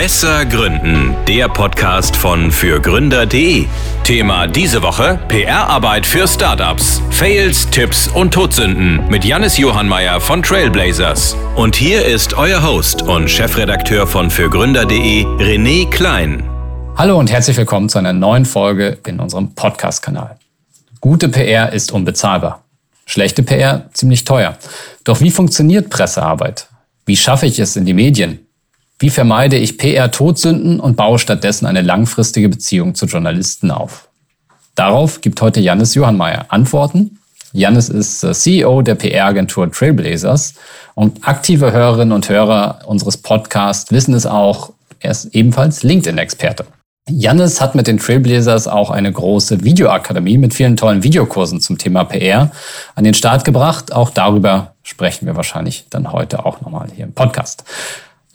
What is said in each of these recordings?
Besser Gründen, der Podcast von fürgründer.de. Thema diese Woche: PR-Arbeit für Startups. Fails, Tipps und Todsünden mit Jannis Johannmeier von Trailblazers. Und hier ist euer Host und Chefredakteur von fürgründer.de, René Klein. Hallo und herzlich willkommen zu einer neuen Folge in unserem Podcast-Kanal. Gute PR ist unbezahlbar. Schlechte PR ziemlich teuer. Doch wie funktioniert Pressearbeit? Wie schaffe ich es in die Medien? Wie vermeide ich PR-Todsünden und baue stattdessen eine langfristige Beziehung zu Journalisten auf? Darauf gibt heute Jannis Johannmeier Antworten. Jannis ist äh, CEO der PR-Agentur Trailblazers und aktive Hörerinnen und Hörer unseres Podcasts wissen es auch, er ist ebenfalls LinkedIn-Experte. Jannis hat mit den Trailblazers auch eine große Videoakademie mit vielen tollen Videokursen zum Thema PR an den Start gebracht. Auch darüber sprechen wir wahrscheinlich dann heute auch nochmal hier im Podcast.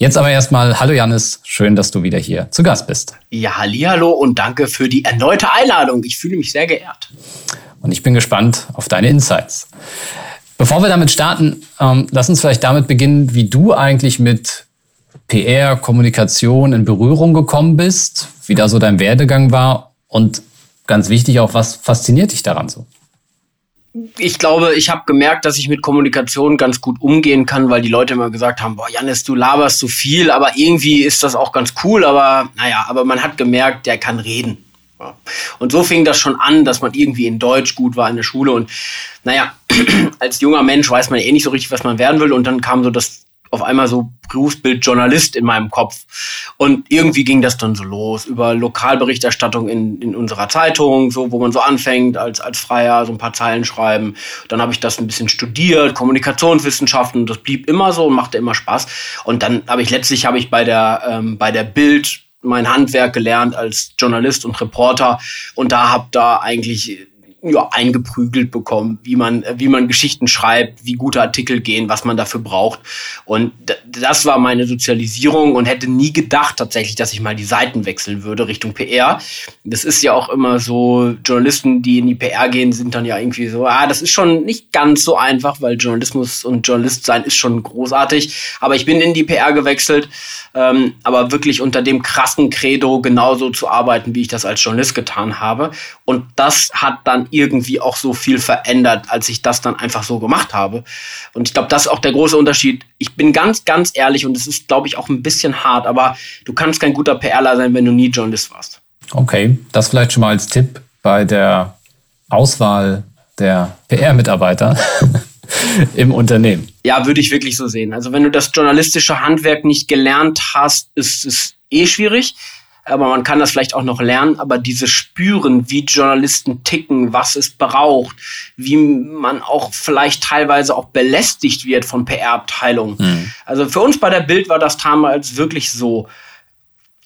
Jetzt aber erstmal, hallo Janis, schön, dass du wieder hier zu Gast bist. Ja, hallo und danke für die erneute Einladung. Ich fühle mich sehr geehrt. Und ich bin gespannt auf deine Insights. Bevor wir damit starten, ähm, lass uns vielleicht damit beginnen, wie du eigentlich mit PR, Kommunikation in Berührung gekommen bist, wie da so dein Werdegang war und ganz wichtig auch, was fasziniert dich daran so? Ich glaube, ich habe gemerkt, dass ich mit Kommunikation ganz gut umgehen kann, weil die Leute immer gesagt haben, boah, Janis, du laberst so viel, aber irgendwie ist das auch ganz cool, aber naja, aber man hat gemerkt, der kann reden. Und so fing das schon an, dass man irgendwie in Deutsch gut war in der Schule und naja, als junger Mensch weiß man eh nicht so richtig, was man werden will und dann kam so das auf einmal so Berufsbild Journalist in meinem Kopf. Und irgendwie ging das dann so los über Lokalberichterstattung in, in unserer Zeitung, so wo man so anfängt als, als Freier, so ein paar Zeilen schreiben. Dann habe ich das ein bisschen studiert, Kommunikationswissenschaften, das blieb immer so und machte immer Spaß. Und dann habe ich letztlich habe ich bei der, ähm, bei der Bild mein Handwerk gelernt als Journalist und Reporter und da habe da eigentlich ja, eingeprügelt bekommen, wie man, wie man Geschichten schreibt, wie gute Artikel gehen, was man dafür braucht. Und das war meine Sozialisierung und hätte nie gedacht tatsächlich, dass ich mal die Seiten wechseln würde Richtung PR. Das ist ja auch immer so, Journalisten, die in die PR gehen, sind dann ja irgendwie so, ah, das ist schon nicht ganz so einfach, weil Journalismus und Journalist sein ist schon großartig. Aber ich bin in die PR gewechselt, ähm, aber wirklich unter dem krassen Credo genauso zu arbeiten, wie ich das als Journalist getan habe. Und das hat dann irgendwie auch so viel verändert, als ich das dann einfach so gemacht habe. Und ich glaube, das ist auch der große Unterschied. Ich bin ganz, ganz ehrlich und es ist, glaube ich, auch ein bisschen hart, aber du kannst kein guter PRler sein, wenn du nie Journalist warst. Okay, das vielleicht schon mal als Tipp bei der Auswahl der PR-Mitarbeiter im Unternehmen. Ja, würde ich wirklich so sehen. Also wenn du das journalistische Handwerk nicht gelernt hast, ist es eh schwierig aber man kann das vielleicht auch noch lernen, aber dieses Spüren, wie Journalisten ticken, was es braucht, wie man auch vielleicht teilweise auch belästigt wird von PR-Abteilungen. Mhm. Also für uns bei der Bild war das damals wirklich so.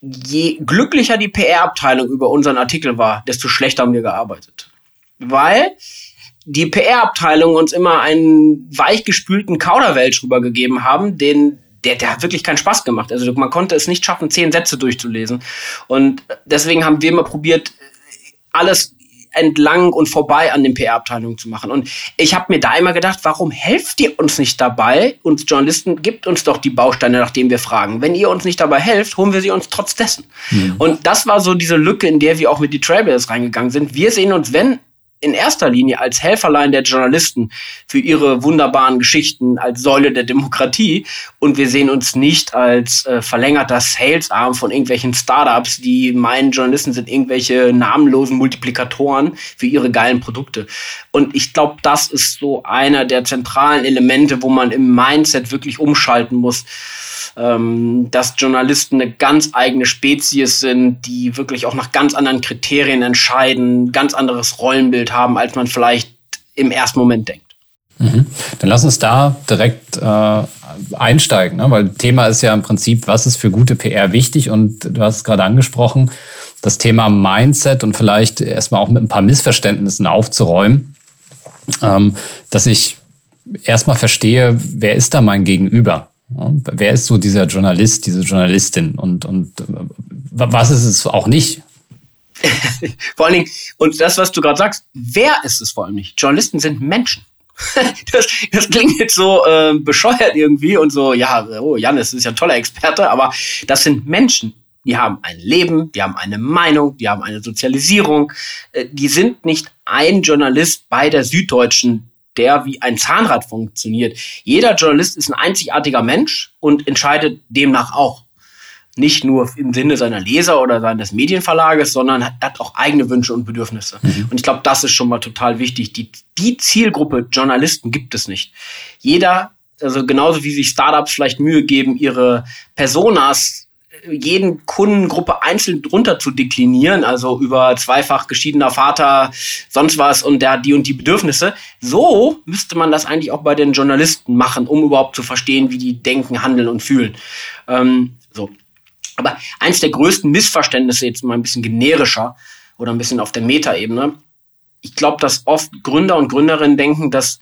Je glücklicher die PR-Abteilung über unseren Artikel war, desto schlechter haben wir gearbeitet. Weil die PR-Abteilung uns immer einen weichgespülten Kauderwelsch rübergegeben haben, den der, der hat wirklich keinen Spaß gemacht. Also man konnte es nicht schaffen, zehn Sätze durchzulesen. Und deswegen haben wir immer probiert, alles entlang und vorbei an den PR-Abteilungen zu machen. Und ich habe mir da immer gedacht, warum helft ihr uns nicht dabei? Uns Journalisten gibt uns doch die Bausteine, nach denen wir fragen. Wenn ihr uns nicht dabei helft, holen wir sie uns trotz dessen. Mhm. Und das war so diese Lücke, in der wir auch mit die Trailblazers reingegangen sind. Wir sehen uns, wenn in erster Linie als Helferlein der Journalisten für ihre wunderbaren Geschichten als Säule der Demokratie und wir sehen uns nicht als äh, verlängerter Salesarm von irgendwelchen Startups, die meinen Journalisten sind irgendwelche namenlosen Multiplikatoren für ihre geilen Produkte. Und ich glaube, das ist so einer der zentralen Elemente, wo man im Mindset wirklich umschalten muss ähm, dass Journalisten eine ganz eigene Spezies sind, die wirklich auch nach ganz anderen Kriterien entscheiden, ganz anderes Rollenbild haben, als man vielleicht im ersten Moment denkt. Mhm. Dann lass uns da direkt äh, einsteigen, ne? weil Thema ist ja im Prinzip, was ist für gute PR wichtig und du hast es gerade angesprochen, das Thema Mindset und vielleicht erstmal auch mit ein paar Missverständnissen aufzuräumen, ähm, dass ich erstmal verstehe, wer ist da mein Gegenüber? wer ist so dieser Journalist, diese Journalistin und, und äh, was ist es auch nicht? vor allen Dingen, und das, was du gerade sagst, wer ist es vor allem nicht? Journalisten sind Menschen. das, das klingt jetzt so äh, bescheuert irgendwie und so, ja, oh, Janis ist ja ein toller Experte, aber das sind Menschen. Die haben ein Leben, die haben eine Meinung, die haben eine Sozialisierung. Äh, die sind nicht ein Journalist bei der Süddeutschen, der wie ein Zahnrad funktioniert. Jeder Journalist ist ein einzigartiger Mensch und entscheidet demnach auch nicht nur im Sinne seiner Leser oder seines Medienverlages, sondern hat, hat auch eigene Wünsche und Bedürfnisse. Mhm. Und ich glaube, das ist schon mal total wichtig. Die, die Zielgruppe Journalisten gibt es nicht. Jeder, also genauso wie sich Startups vielleicht Mühe geben, ihre Personas jeden Kundengruppe einzeln drunter zu deklinieren, also über zweifach geschiedener Vater, sonst was und der hat die und die Bedürfnisse. So müsste man das eigentlich auch bei den Journalisten machen, um überhaupt zu verstehen, wie die denken, handeln und fühlen. Ähm, so. Aber eins der größten Missverständnisse, jetzt mal ein bisschen generischer oder ein bisschen auf der Metaebene, ich glaube, dass oft Gründer und Gründerinnen denken, dass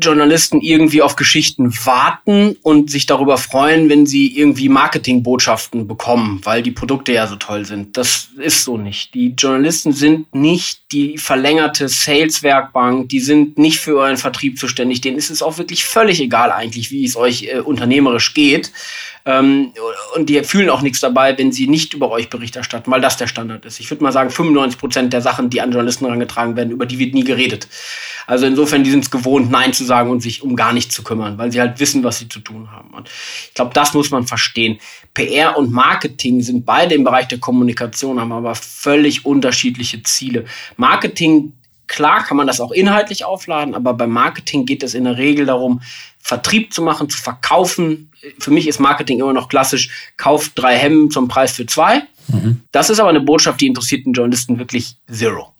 Journalisten irgendwie auf Geschichten warten und sich darüber freuen, wenn sie irgendwie Marketingbotschaften bekommen, weil die Produkte ja so toll sind. Das ist so nicht. Die Journalisten sind nicht die verlängerte Sales-Werkbank, die sind nicht für euren Vertrieb zuständig. Denen ist es auch wirklich völlig egal eigentlich, wie es euch äh, unternehmerisch geht. Ähm, und die fühlen auch nichts dabei, wenn sie nicht über euch Bericht erstatten, weil das der Standard ist. Ich würde mal sagen, 95 Prozent der Sachen, die an Journalisten herangetragen werden, über die wird nie geredet. Also insofern, die sind es gewohnt, Nein zu sagen und sich um gar nichts zu kümmern, weil sie halt wissen, was sie zu tun haben. Und ich glaube, das muss man verstehen. PR und Marketing sind beide im Bereich der Kommunikation, haben aber völlig unterschiedliche Ziele. Marketing Klar kann man das auch inhaltlich aufladen, aber beim Marketing geht es in der Regel darum, Vertrieb zu machen, zu verkaufen. Für mich ist Marketing immer noch klassisch, kauft drei Hemden zum Preis für zwei. Mhm. Das ist aber eine Botschaft, die interessiert den Journalisten wirklich zero.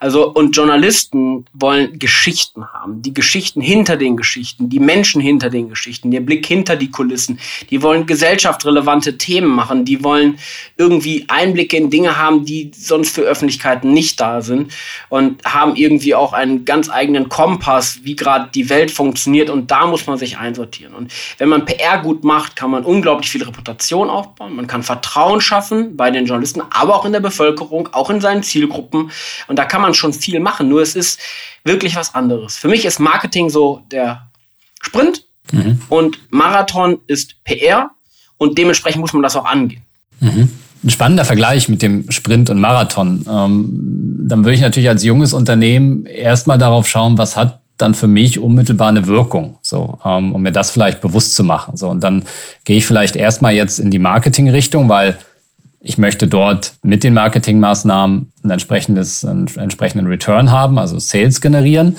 Also, und Journalisten wollen Geschichten haben, die Geschichten hinter den Geschichten, die Menschen hinter den Geschichten, der Blick hinter die Kulissen. Die wollen gesellschaftsrelevante Themen machen, die wollen irgendwie Einblicke in Dinge haben, die sonst für Öffentlichkeiten nicht da sind. Und haben irgendwie auch einen ganz eigenen Kompass, wie gerade die Welt funktioniert. Und da muss man sich einsortieren. Und wenn man PR gut macht, kann man unglaublich viel Reputation aufbauen, man kann Vertrauen schaffen bei den Journalisten, aber auch in der Bevölkerung, auch in seinen Zielgruppen und da kann man schon viel machen, nur es ist wirklich was anderes. Für mich ist Marketing so der Sprint mhm. und Marathon ist PR und dementsprechend muss man das auch angehen. Mhm. Ein spannender Vergleich mit dem Sprint und Marathon. Ähm, dann würde ich natürlich als junges Unternehmen erstmal darauf schauen, was hat dann für mich unmittelbar eine Wirkung, so, ähm, um mir das vielleicht bewusst zu machen. So, und dann gehe ich vielleicht erstmal jetzt in die Marketing-Richtung, weil ich möchte dort mit den Marketingmaßnahmen ein entsprechendes, einen entsprechenden Return haben, also Sales generieren.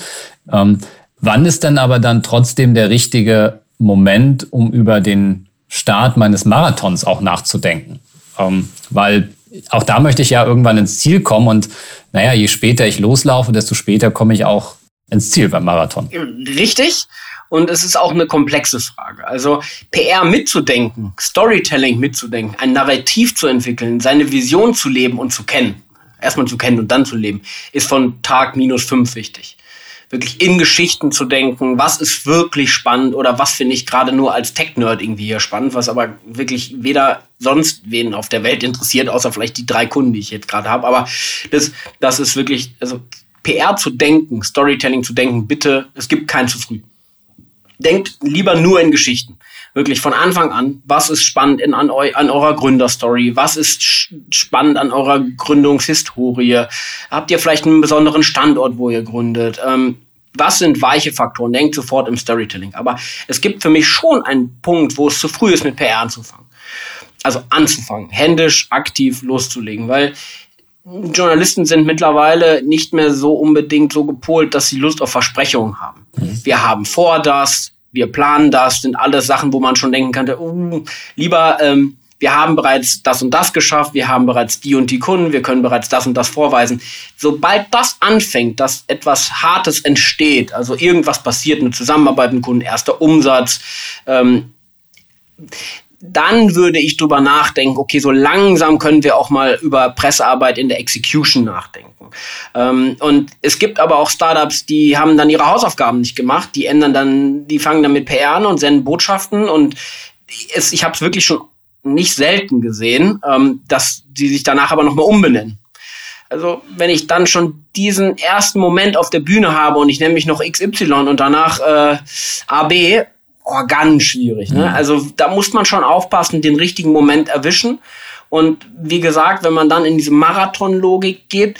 Ähm, wann ist denn aber dann trotzdem der richtige Moment, um über den Start meines Marathons auch nachzudenken? Ähm, weil auch da möchte ich ja irgendwann ins Ziel kommen und naja, je später ich loslaufe, desto später komme ich auch ins Ziel beim Marathon. Richtig. Und es ist auch eine komplexe Frage. Also PR mitzudenken, Storytelling mitzudenken, ein Narrativ zu entwickeln, seine Vision zu leben und zu kennen, erstmal zu kennen und dann zu leben, ist von Tag minus fünf wichtig. Wirklich in Geschichten zu denken, was ist wirklich spannend oder was finde ich gerade nur als Tech-Nerd irgendwie hier spannend, was aber wirklich weder sonst wen auf der Welt interessiert, außer vielleicht die drei Kunden, die ich jetzt gerade habe. Aber das, das ist wirklich, also PR zu denken, Storytelling zu denken, bitte, es gibt kein zu früh denkt lieber nur in Geschichten. Wirklich von Anfang an, was ist spannend in, an, eu, an eurer Gründerstory? Was ist spannend an eurer Gründungshistorie? Habt ihr vielleicht einen besonderen Standort, wo ihr gründet? Ähm, was sind weiche Faktoren? Denkt sofort im Storytelling. Aber es gibt für mich schon einen Punkt, wo es zu früh ist, mit PR anzufangen. Also anzufangen, händisch, aktiv loszulegen, weil Journalisten sind mittlerweile nicht mehr so unbedingt so gepolt, dass sie Lust auf Versprechungen haben. Mhm. Wir haben vor das, wir planen das, sind alles Sachen, wo man schon denken könnte, uh, lieber, ähm, wir haben bereits das und das geschafft, wir haben bereits die und die Kunden, wir können bereits das und das vorweisen. Sobald das anfängt, dass etwas Hartes entsteht, also irgendwas passiert, eine Zusammenarbeit mit Kunden, erster Umsatz, ähm, dann würde ich drüber nachdenken, okay, so langsam können wir auch mal über Pressearbeit in der Execution nachdenken. Ähm, und es gibt aber auch Startups, die haben dann ihre Hausaufgaben nicht gemacht, die ändern dann, die fangen dann mit PR an und senden Botschaften und es, ich habe es wirklich schon nicht selten gesehen, ähm, dass die sich danach aber nochmal umbenennen. Also wenn ich dann schon diesen ersten Moment auf der Bühne habe und ich nenne mich noch XY und danach äh, AB, oh, ganz schwierig. Ne? Also da muss man schon aufpassen, den richtigen Moment erwischen. Und wie gesagt, wenn man dann in diese Marathon-Logik geht,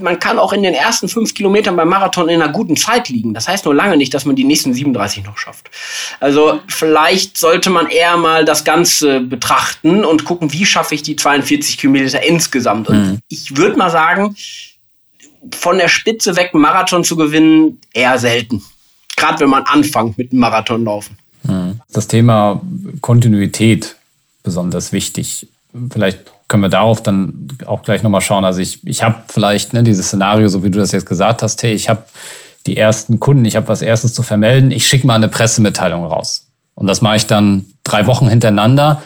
man kann auch in den ersten fünf Kilometern beim Marathon in einer guten Zeit liegen. Das heißt nur lange nicht, dass man die nächsten 37 noch schafft. Also vielleicht sollte man eher mal das Ganze betrachten und gucken, wie schaffe ich die 42 Kilometer insgesamt. Und mhm. ich würde mal sagen, von der Spitze weg Marathon zu gewinnen, eher selten. Gerade wenn man anfängt mit dem Marathonlaufen. Mhm. Das Thema Kontinuität besonders wichtig vielleicht können wir darauf dann auch gleich nochmal schauen. Also ich, ich habe vielleicht ne, dieses Szenario, so wie du das jetzt gesagt hast, hey, ich habe die ersten Kunden, ich habe was erstes zu vermelden, ich schicke mal eine Pressemitteilung raus. Und das mache ich dann drei Wochen hintereinander.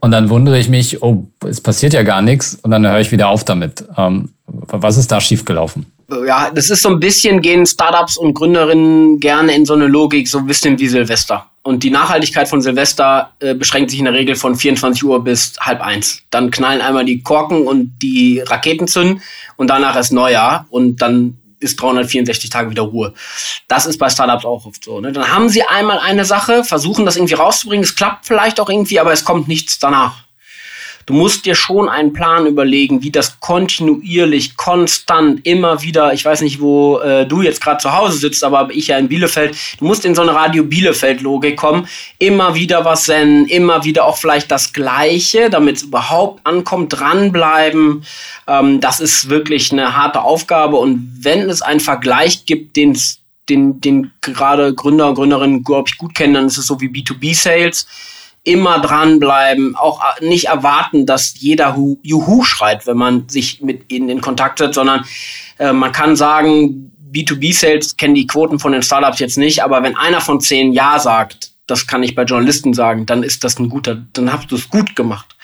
Und dann wundere ich mich, oh, es passiert ja gar nichts. Und dann höre ich wieder auf damit. Ähm, was ist da schiefgelaufen? Ja, das ist so ein bisschen, gehen Startups und Gründerinnen gerne in so eine Logik, so ein bisschen wie Silvester. Und die Nachhaltigkeit von Silvester äh, beschränkt sich in der Regel von 24 Uhr bis halb eins. Dann knallen einmal die Korken und die Raketen zünden und danach ist Neujahr und dann ist 364 Tage wieder Ruhe. Das ist bei Startups auch oft so. Ne? Dann haben sie einmal eine Sache, versuchen das irgendwie rauszubringen, es klappt vielleicht auch irgendwie, aber es kommt nichts danach. Du musst dir schon einen Plan überlegen, wie das kontinuierlich, konstant, immer wieder, ich weiß nicht, wo äh, du jetzt gerade zu Hause sitzt, aber ich ja in Bielefeld, du musst in so eine Radio Bielefeld-Logik kommen, immer wieder was senden, immer wieder auch vielleicht das Gleiche, damit es überhaupt ankommt, dranbleiben. Ähm, das ist wirklich eine harte Aufgabe und wenn es einen Vergleich gibt, den den, den gerade Gründer und Gründerinnen, glaube ich, gut kennen, dann ist es so wie B2B-Sales immer dranbleiben, auch äh, nicht erwarten, dass jeder Juhu schreit, wenn man sich mit ihnen in Kontakt setzt, sondern äh, man kann sagen, B2B-Sales kennen die Quoten von den Startups jetzt nicht, aber wenn einer von zehn Ja sagt, das kann ich bei Journalisten sagen, dann ist das ein guter, dann hast du es gut gemacht.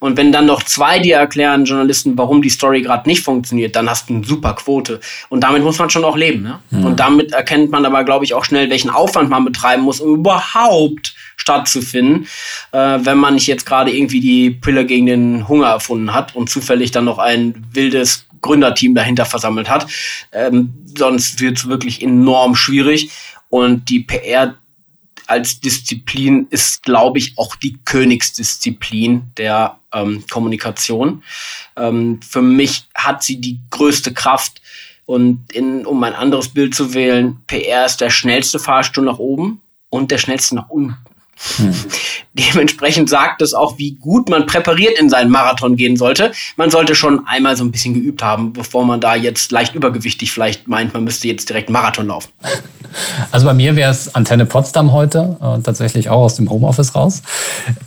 Und wenn dann noch zwei dir erklären, Journalisten, warum die Story gerade nicht funktioniert, dann hast du eine super Quote. Und damit muss man schon auch leben. Ne? Mhm. Und damit erkennt man aber, glaube ich, auch schnell, welchen Aufwand man betreiben muss, um überhaupt stattzufinden, äh, wenn man nicht jetzt gerade irgendwie die Pille gegen den Hunger erfunden hat und zufällig dann noch ein wildes Gründerteam dahinter versammelt hat. Ähm, sonst wird es wirklich enorm schwierig. Und die PR als Disziplin ist, glaube ich, auch die Königsdisziplin der ähm, Kommunikation. Ähm, für mich hat sie die größte Kraft. Und in, um ein anderes Bild zu wählen, PR ist der schnellste Fahrstuhl nach oben und der schnellste nach unten. Hm. Dementsprechend sagt es auch, wie gut man präpariert in seinen Marathon gehen sollte. Man sollte schon einmal so ein bisschen geübt haben, bevor man da jetzt leicht übergewichtig vielleicht meint, man müsste jetzt direkt Marathon laufen. Also bei mir wäre es Antenne Potsdam heute, äh, tatsächlich auch aus dem Homeoffice raus.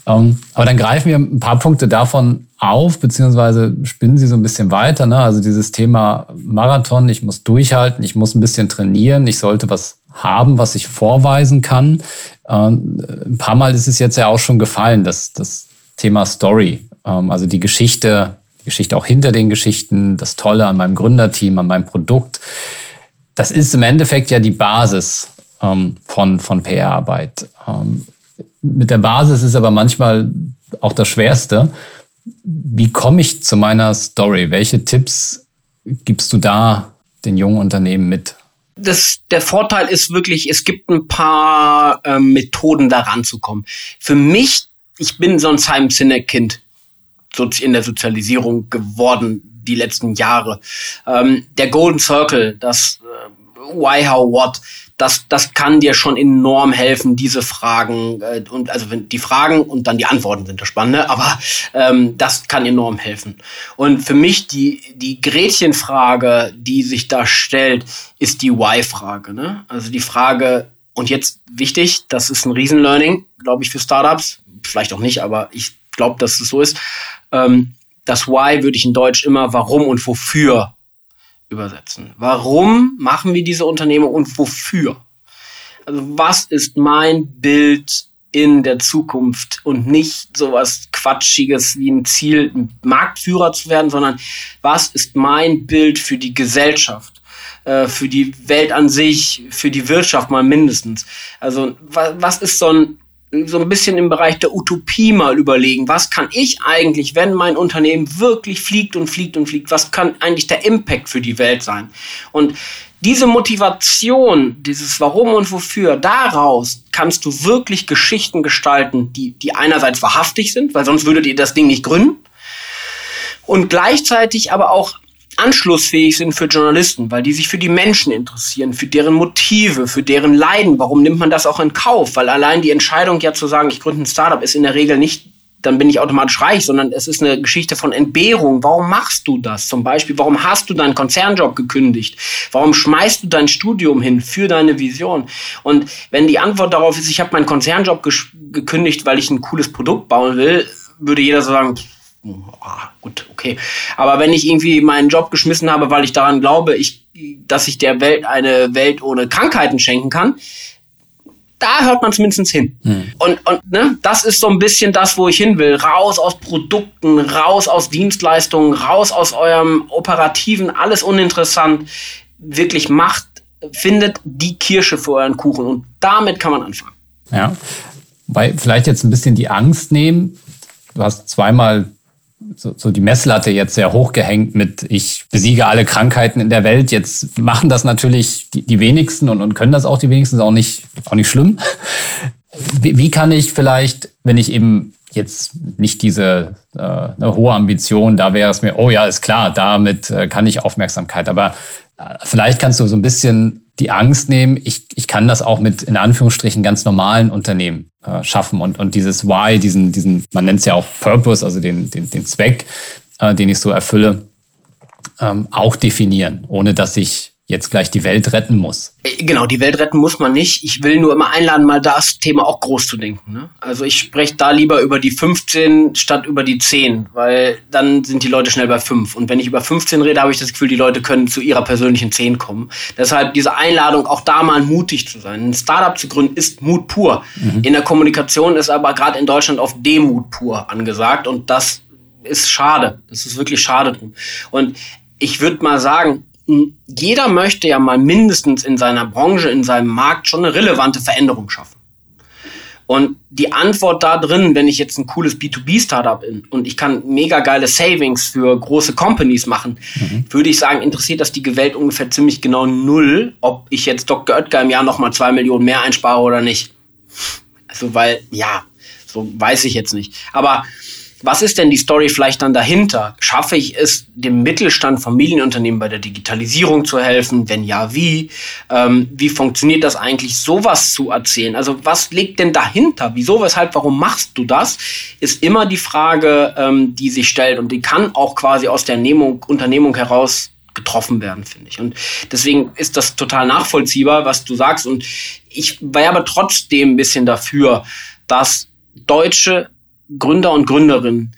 Ähm, aber dann greifen wir ein paar Punkte davon auf, beziehungsweise spinnen sie so ein bisschen weiter. Ne? Also dieses Thema Marathon, ich muss durchhalten, ich muss ein bisschen trainieren, ich sollte was haben, was ich vorweisen kann. Ähm, ein paar Mal ist es jetzt ja auch schon gefallen, dass das Thema Story, ähm, also die Geschichte, die Geschichte auch hinter den Geschichten, das Tolle an meinem Gründerteam, an meinem Produkt, das ist im Endeffekt ja die Basis ähm, von, von PR-Arbeit. Mit der Basis ist aber manchmal auch das Schwerste. Wie komme ich zu meiner Story? Welche Tipps gibst du da den jungen Unternehmen mit? Das, der Vorteil ist wirklich, es gibt ein paar ähm, Methoden, da ranzukommen. Für mich, ich bin so ein Simon Sinek-Kind in der Sozialisierung geworden die letzten Jahre. Ähm, der Golden Circle, das äh, Why, How, What, das, das kann dir schon enorm helfen, diese Fragen äh, und also wenn die Fragen und dann die Antworten sind das Spannende, aber ähm, das kann enorm helfen. Und für mich die die Gretchenfrage, die sich da stellt, ist die Why-Frage. Ne? Also die Frage und jetzt wichtig, das ist ein Riesenlearning, glaube ich, für Startups, vielleicht auch nicht, aber ich glaube, dass es so ist. Ähm, das Why würde ich in Deutsch immer Warum und Wofür übersetzen. Warum machen wir diese Unternehmen und wofür? Also was ist mein Bild in der Zukunft und nicht sowas Quatschiges wie ein Ziel, Marktführer zu werden, sondern was ist mein Bild für die Gesellschaft, äh, für die Welt an sich, für die Wirtschaft mal mindestens. Also was ist so ein so ein bisschen im Bereich der Utopie mal überlegen, was kann ich eigentlich, wenn mein Unternehmen wirklich fliegt und fliegt und fliegt, was kann eigentlich der Impact für die Welt sein? Und diese Motivation, dieses Warum und Wofür, daraus kannst du wirklich Geschichten gestalten, die, die einerseits wahrhaftig sind, weil sonst würdet ihr das Ding nicht gründen, und gleichzeitig aber auch anschlussfähig sind für Journalisten, weil die sich für die Menschen interessieren, für deren Motive, für deren Leiden. Warum nimmt man das auch in Kauf? Weil allein die Entscheidung ja zu sagen, ich gründe ein Startup, ist in der Regel nicht dann bin ich automatisch reich, sondern es ist eine Geschichte von Entbehrung. Warum machst du das? Zum Beispiel, warum hast du deinen Konzernjob gekündigt? Warum schmeißt du dein Studium hin für deine Vision? Und wenn die Antwort darauf ist, ich habe meinen Konzernjob gekündigt, weil ich ein cooles Produkt bauen will, würde jeder so sagen, oh, gut, okay. Aber wenn ich irgendwie meinen Job geschmissen habe, weil ich daran glaube, ich, dass ich der Welt eine Welt ohne Krankheiten schenken kann, da hört man zumindest hin. Hm. Und, und ne, das ist so ein bisschen das, wo ich hin will. Raus aus Produkten, raus aus Dienstleistungen, raus aus eurem Operativen, alles uninteressant. Wirklich macht, findet die Kirsche für euren Kuchen. Und damit kann man anfangen. Ja. Weil vielleicht jetzt ein bisschen die Angst nehmen. Du hast zweimal so, so die Messlatte jetzt sehr hoch gehängt mit, ich besiege alle Krankheiten in der Welt. Jetzt machen das natürlich die, die wenigsten und, und können das auch die wenigsten, ist auch nicht, auch nicht schlimm. Wie, wie kann ich vielleicht, wenn ich eben jetzt nicht diese äh, eine hohe Ambition, da wäre es mir, oh ja, ist klar, damit äh, kann ich Aufmerksamkeit. Aber vielleicht kannst du so ein bisschen die Angst nehmen, ich, ich kann das auch mit in Anführungsstrichen ganz normalen Unternehmen äh, schaffen. Und, und dieses Why, diesen, diesen, man nennt es ja auch Purpose, also den, den, den Zweck, äh, den ich so erfülle, ähm, auch definieren, ohne dass ich jetzt gleich die Welt retten muss. Äh, genau, die Welt retten muss man nicht. Ich will nur immer einladen, mal das Thema auch groß zu denken. Ne? Also ich spreche da lieber über die 15 statt über die 10, weil dann sind die Leute schnell bei 5. Und wenn ich über 15 rede, habe ich das Gefühl, die Leute können zu ihrer persönlichen 10 kommen. Deshalb diese Einladung, auch da mal mutig zu sein. Ein Startup zu gründen ist Mut pur. Mhm. In der Kommunikation ist aber gerade in Deutschland auf Demut pur angesagt und das ist schade. Das ist wirklich schade drum. Und ich würde mal sagen, jeder möchte ja mal mindestens in seiner Branche, in seinem Markt schon eine relevante Veränderung schaffen. Und die Antwort da drin, wenn ich jetzt ein cooles B2B-Startup bin und ich kann mega geile Savings für große Companies machen, mhm. würde ich sagen, interessiert das die Welt ungefähr ziemlich genau null, ob ich jetzt Dr. Oetker im Jahr nochmal zwei Millionen mehr einspare oder nicht. Also, weil, ja, so weiß ich jetzt nicht. Aber was ist denn die Story vielleicht dann dahinter? Schaffe ich es, dem Mittelstand, Familienunternehmen bei der Digitalisierung zu helfen? Wenn ja, wie? Ähm, wie funktioniert das eigentlich, sowas zu erzählen? Also was liegt denn dahinter? Wieso, weshalb, warum machst du das? Ist immer die Frage, ähm, die sich stellt und die kann auch quasi aus der Nehmung, Unternehmung heraus getroffen werden, finde ich. Und deswegen ist das total nachvollziehbar, was du sagst. Und ich werbe trotzdem ein bisschen dafür, dass deutsche Gründer und Gründerinnen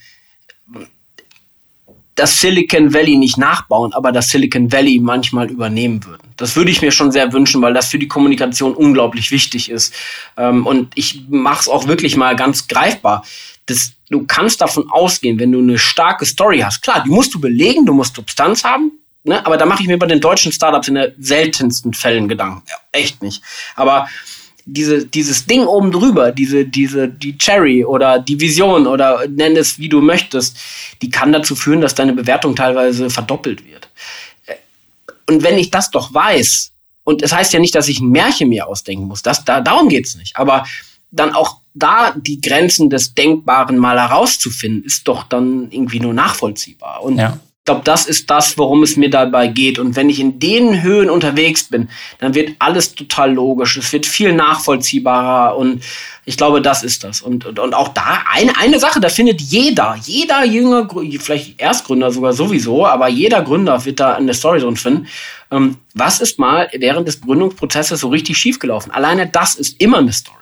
das Silicon Valley nicht nachbauen, aber das Silicon Valley manchmal übernehmen würden. Das würde ich mir schon sehr wünschen, weil das für die Kommunikation unglaublich wichtig ist. Ähm, und ich mache es auch wirklich mal ganz greifbar. Das, du kannst davon ausgehen, wenn du eine starke Story hast. Klar, die musst du belegen, du musst Substanz haben, ne? aber da mache ich mir bei den deutschen Startups in den seltensten Fällen Gedanken. Ja, echt nicht. Aber diese, dieses Ding oben drüber, diese, diese, die Cherry oder die Vision oder nenn es wie du möchtest, die kann dazu führen, dass deine Bewertung teilweise verdoppelt wird. Und wenn ich das doch weiß, und es das heißt ja nicht, dass ich ein Märchen mir ausdenken muss, das, da, darum geht's nicht, aber dann auch da die Grenzen des Denkbaren mal herauszufinden, ist doch dann irgendwie nur nachvollziehbar. Und ja. Ich glaube, das ist das, worum es mir dabei geht. Und wenn ich in den Höhen unterwegs bin, dann wird alles total logisch. Es wird viel nachvollziehbarer. Und ich glaube, das ist das. Und, und, und auch da eine, eine Sache, da findet jeder, jeder jünger, vielleicht Erstgründer sogar sowieso, aber jeder Gründer wird da eine Story drin finden. Ähm, was ist mal während des Gründungsprozesses so richtig schiefgelaufen? Alleine das ist immer eine Story.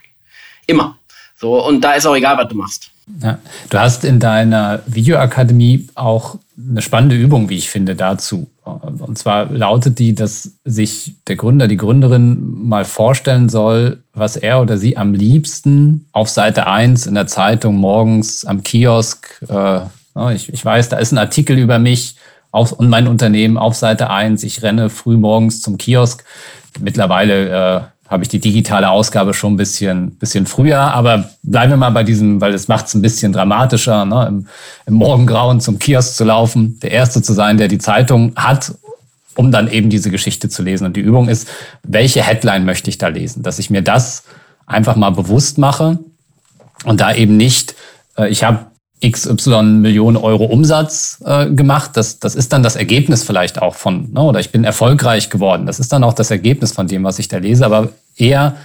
Immer. So, und da ist auch egal, was du machst. Ja. Du hast in deiner Videoakademie auch eine spannende Übung, wie ich finde, dazu. Und zwar lautet die, dass sich der Gründer, die Gründerin mal vorstellen soll, was er oder sie am liebsten auf Seite 1 in der Zeitung morgens am Kiosk, äh, ich, ich weiß, da ist ein Artikel über mich auf, und mein Unternehmen auf Seite 1. Ich renne früh morgens zum Kiosk. Mittlerweile äh, habe ich die digitale Ausgabe schon ein bisschen, bisschen früher. Aber bleiben wir mal bei diesem, weil es macht es ein bisschen dramatischer, ne? Im, im Morgengrauen zum Kiosk zu laufen, der Erste zu sein, der die Zeitung hat, um dann eben diese Geschichte zu lesen. Und die Übung ist, welche Headline möchte ich da lesen? Dass ich mir das einfach mal bewusst mache und da eben nicht, äh, ich habe XY Millionen Euro Umsatz äh, gemacht. Das, das ist dann das Ergebnis vielleicht auch von, ne, oder ich bin erfolgreich geworden. Das ist dann auch das Ergebnis von dem, was ich da lese. Aber eher,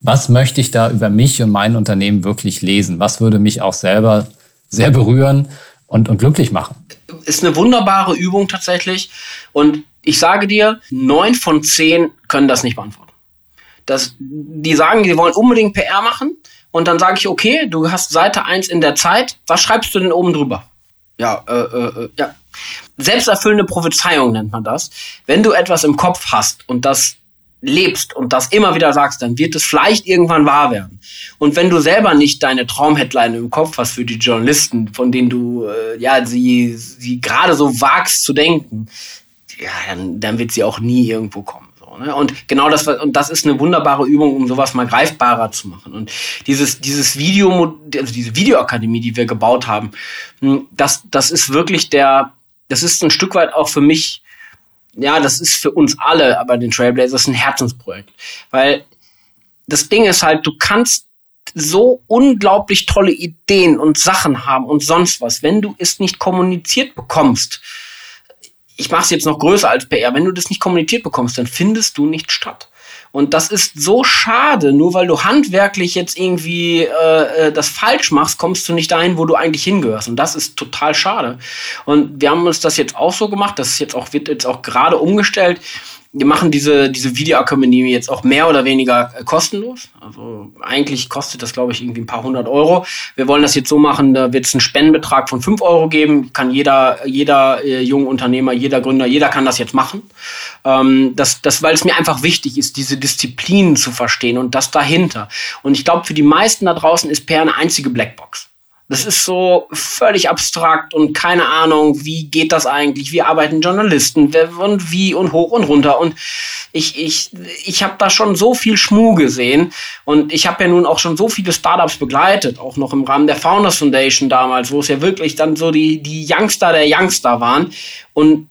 was möchte ich da über mich und mein Unternehmen wirklich lesen? Was würde mich auch selber sehr berühren und, und glücklich machen? Ist eine wunderbare Übung tatsächlich. Und ich sage dir, neun von zehn können das nicht beantworten. Das, die sagen, die wollen unbedingt PR machen und dann sage ich, okay, du hast Seite 1 in der Zeit, was schreibst du denn oben drüber? Ja, äh, äh, äh, ja. Selbsterfüllende Prophezeiung nennt man das. Wenn du etwas im Kopf hast und das lebst und das immer wieder sagst, dann wird es vielleicht irgendwann wahr werden. Und wenn du selber nicht deine Traumheadline im Kopf hast für die Journalisten, von denen du äh, ja sie, sie gerade so wagst zu denken, ja, dann, dann wird sie auch nie irgendwo kommen ne? Und genau das, und das ist eine wunderbare Übung, um sowas mal greifbarer zu machen. Und dieses, dieses Video, also diese Videoakademie, die wir gebaut haben, hm, das, das ist wirklich der, das ist ein Stück weit auch für mich, ja, das ist für uns alle, aber den Trailblazers ein Herzensprojekt. Weil das Ding ist halt, du kannst so unglaublich tolle Ideen und Sachen haben und sonst was, wenn du es nicht kommuniziert bekommst ich mache es jetzt noch größer als PR, wenn du das nicht kommuniziert bekommst, dann findest du nicht statt. Und das ist so schade, nur weil du handwerklich jetzt irgendwie äh, äh, das falsch machst, kommst du nicht dahin, wo du eigentlich hingehörst. Und das ist total schade. Und wir haben uns das jetzt auch so gemacht, das ist jetzt auch, wird jetzt auch gerade umgestellt wir machen diese, diese Videoakademie jetzt auch mehr oder weniger äh, kostenlos. Also eigentlich kostet das, glaube ich, irgendwie ein paar hundert Euro. Wir wollen das jetzt so machen, da wird es einen Spendenbetrag von fünf Euro geben. Kann jeder, jeder äh, junge Unternehmer, jeder Gründer, jeder kann das jetzt machen. Ähm, das, das, weil es mir einfach wichtig ist, diese Disziplinen zu verstehen und das dahinter. Und ich glaube, für die meisten da draußen ist PR eine einzige Blackbox. Das ist so völlig abstrakt und keine Ahnung, wie geht das eigentlich, wie arbeiten Journalisten und wie und hoch und runter. Und ich, ich, ich habe da schon so viel Schmuh gesehen und ich habe ja nun auch schon so viele Startups begleitet, auch noch im Rahmen der Founders Foundation damals, wo es ja wirklich dann so die, die Youngster der Youngster waren. Und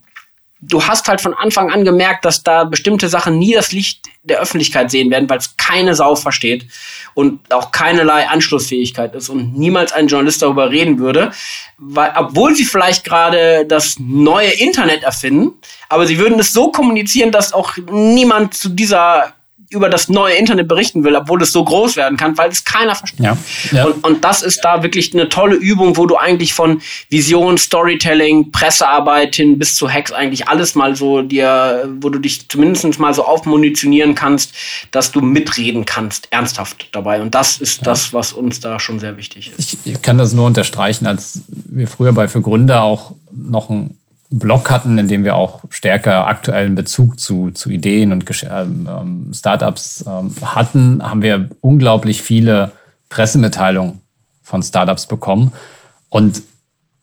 du hast halt von Anfang an gemerkt, dass da bestimmte Sachen nie das Licht der Öffentlichkeit sehen werden, weil es keine Sau versteht und auch keinerlei Anschlussfähigkeit ist und niemals ein Journalist darüber reden würde, weil obwohl sie vielleicht gerade das neue Internet erfinden, aber sie würden es so kommunizieren, dass auch niemand zu dieser über das neue Internet berichten will, obwohl es so groß werden kann, weil es keiner versteht. Ja, ja. Und, und das ist da wirklich eine tolle Übung, wo du eigentlich von Vision, Storytelling, Pressearbeit hin bis zu Hacks eigentlich alles mal so dir, wo du dich zumindest mal so aufmunitionieren kannst, dass du mitreden kannst, ernsthaft dabei. Und das ist ja. das, was uns da schon sehr wichtig ist. Ich, ich kann das nur unterstreichen, als wir früher bei Für Gründer auch noch ein Blog hatten, in dem wir auch stärker aktuellen Bezug zu, zu Ideen und ähm, ähm, Startups ähm, hatten, haben wir unglaublich viele Pressemitteilungen von Startups bekommen. Und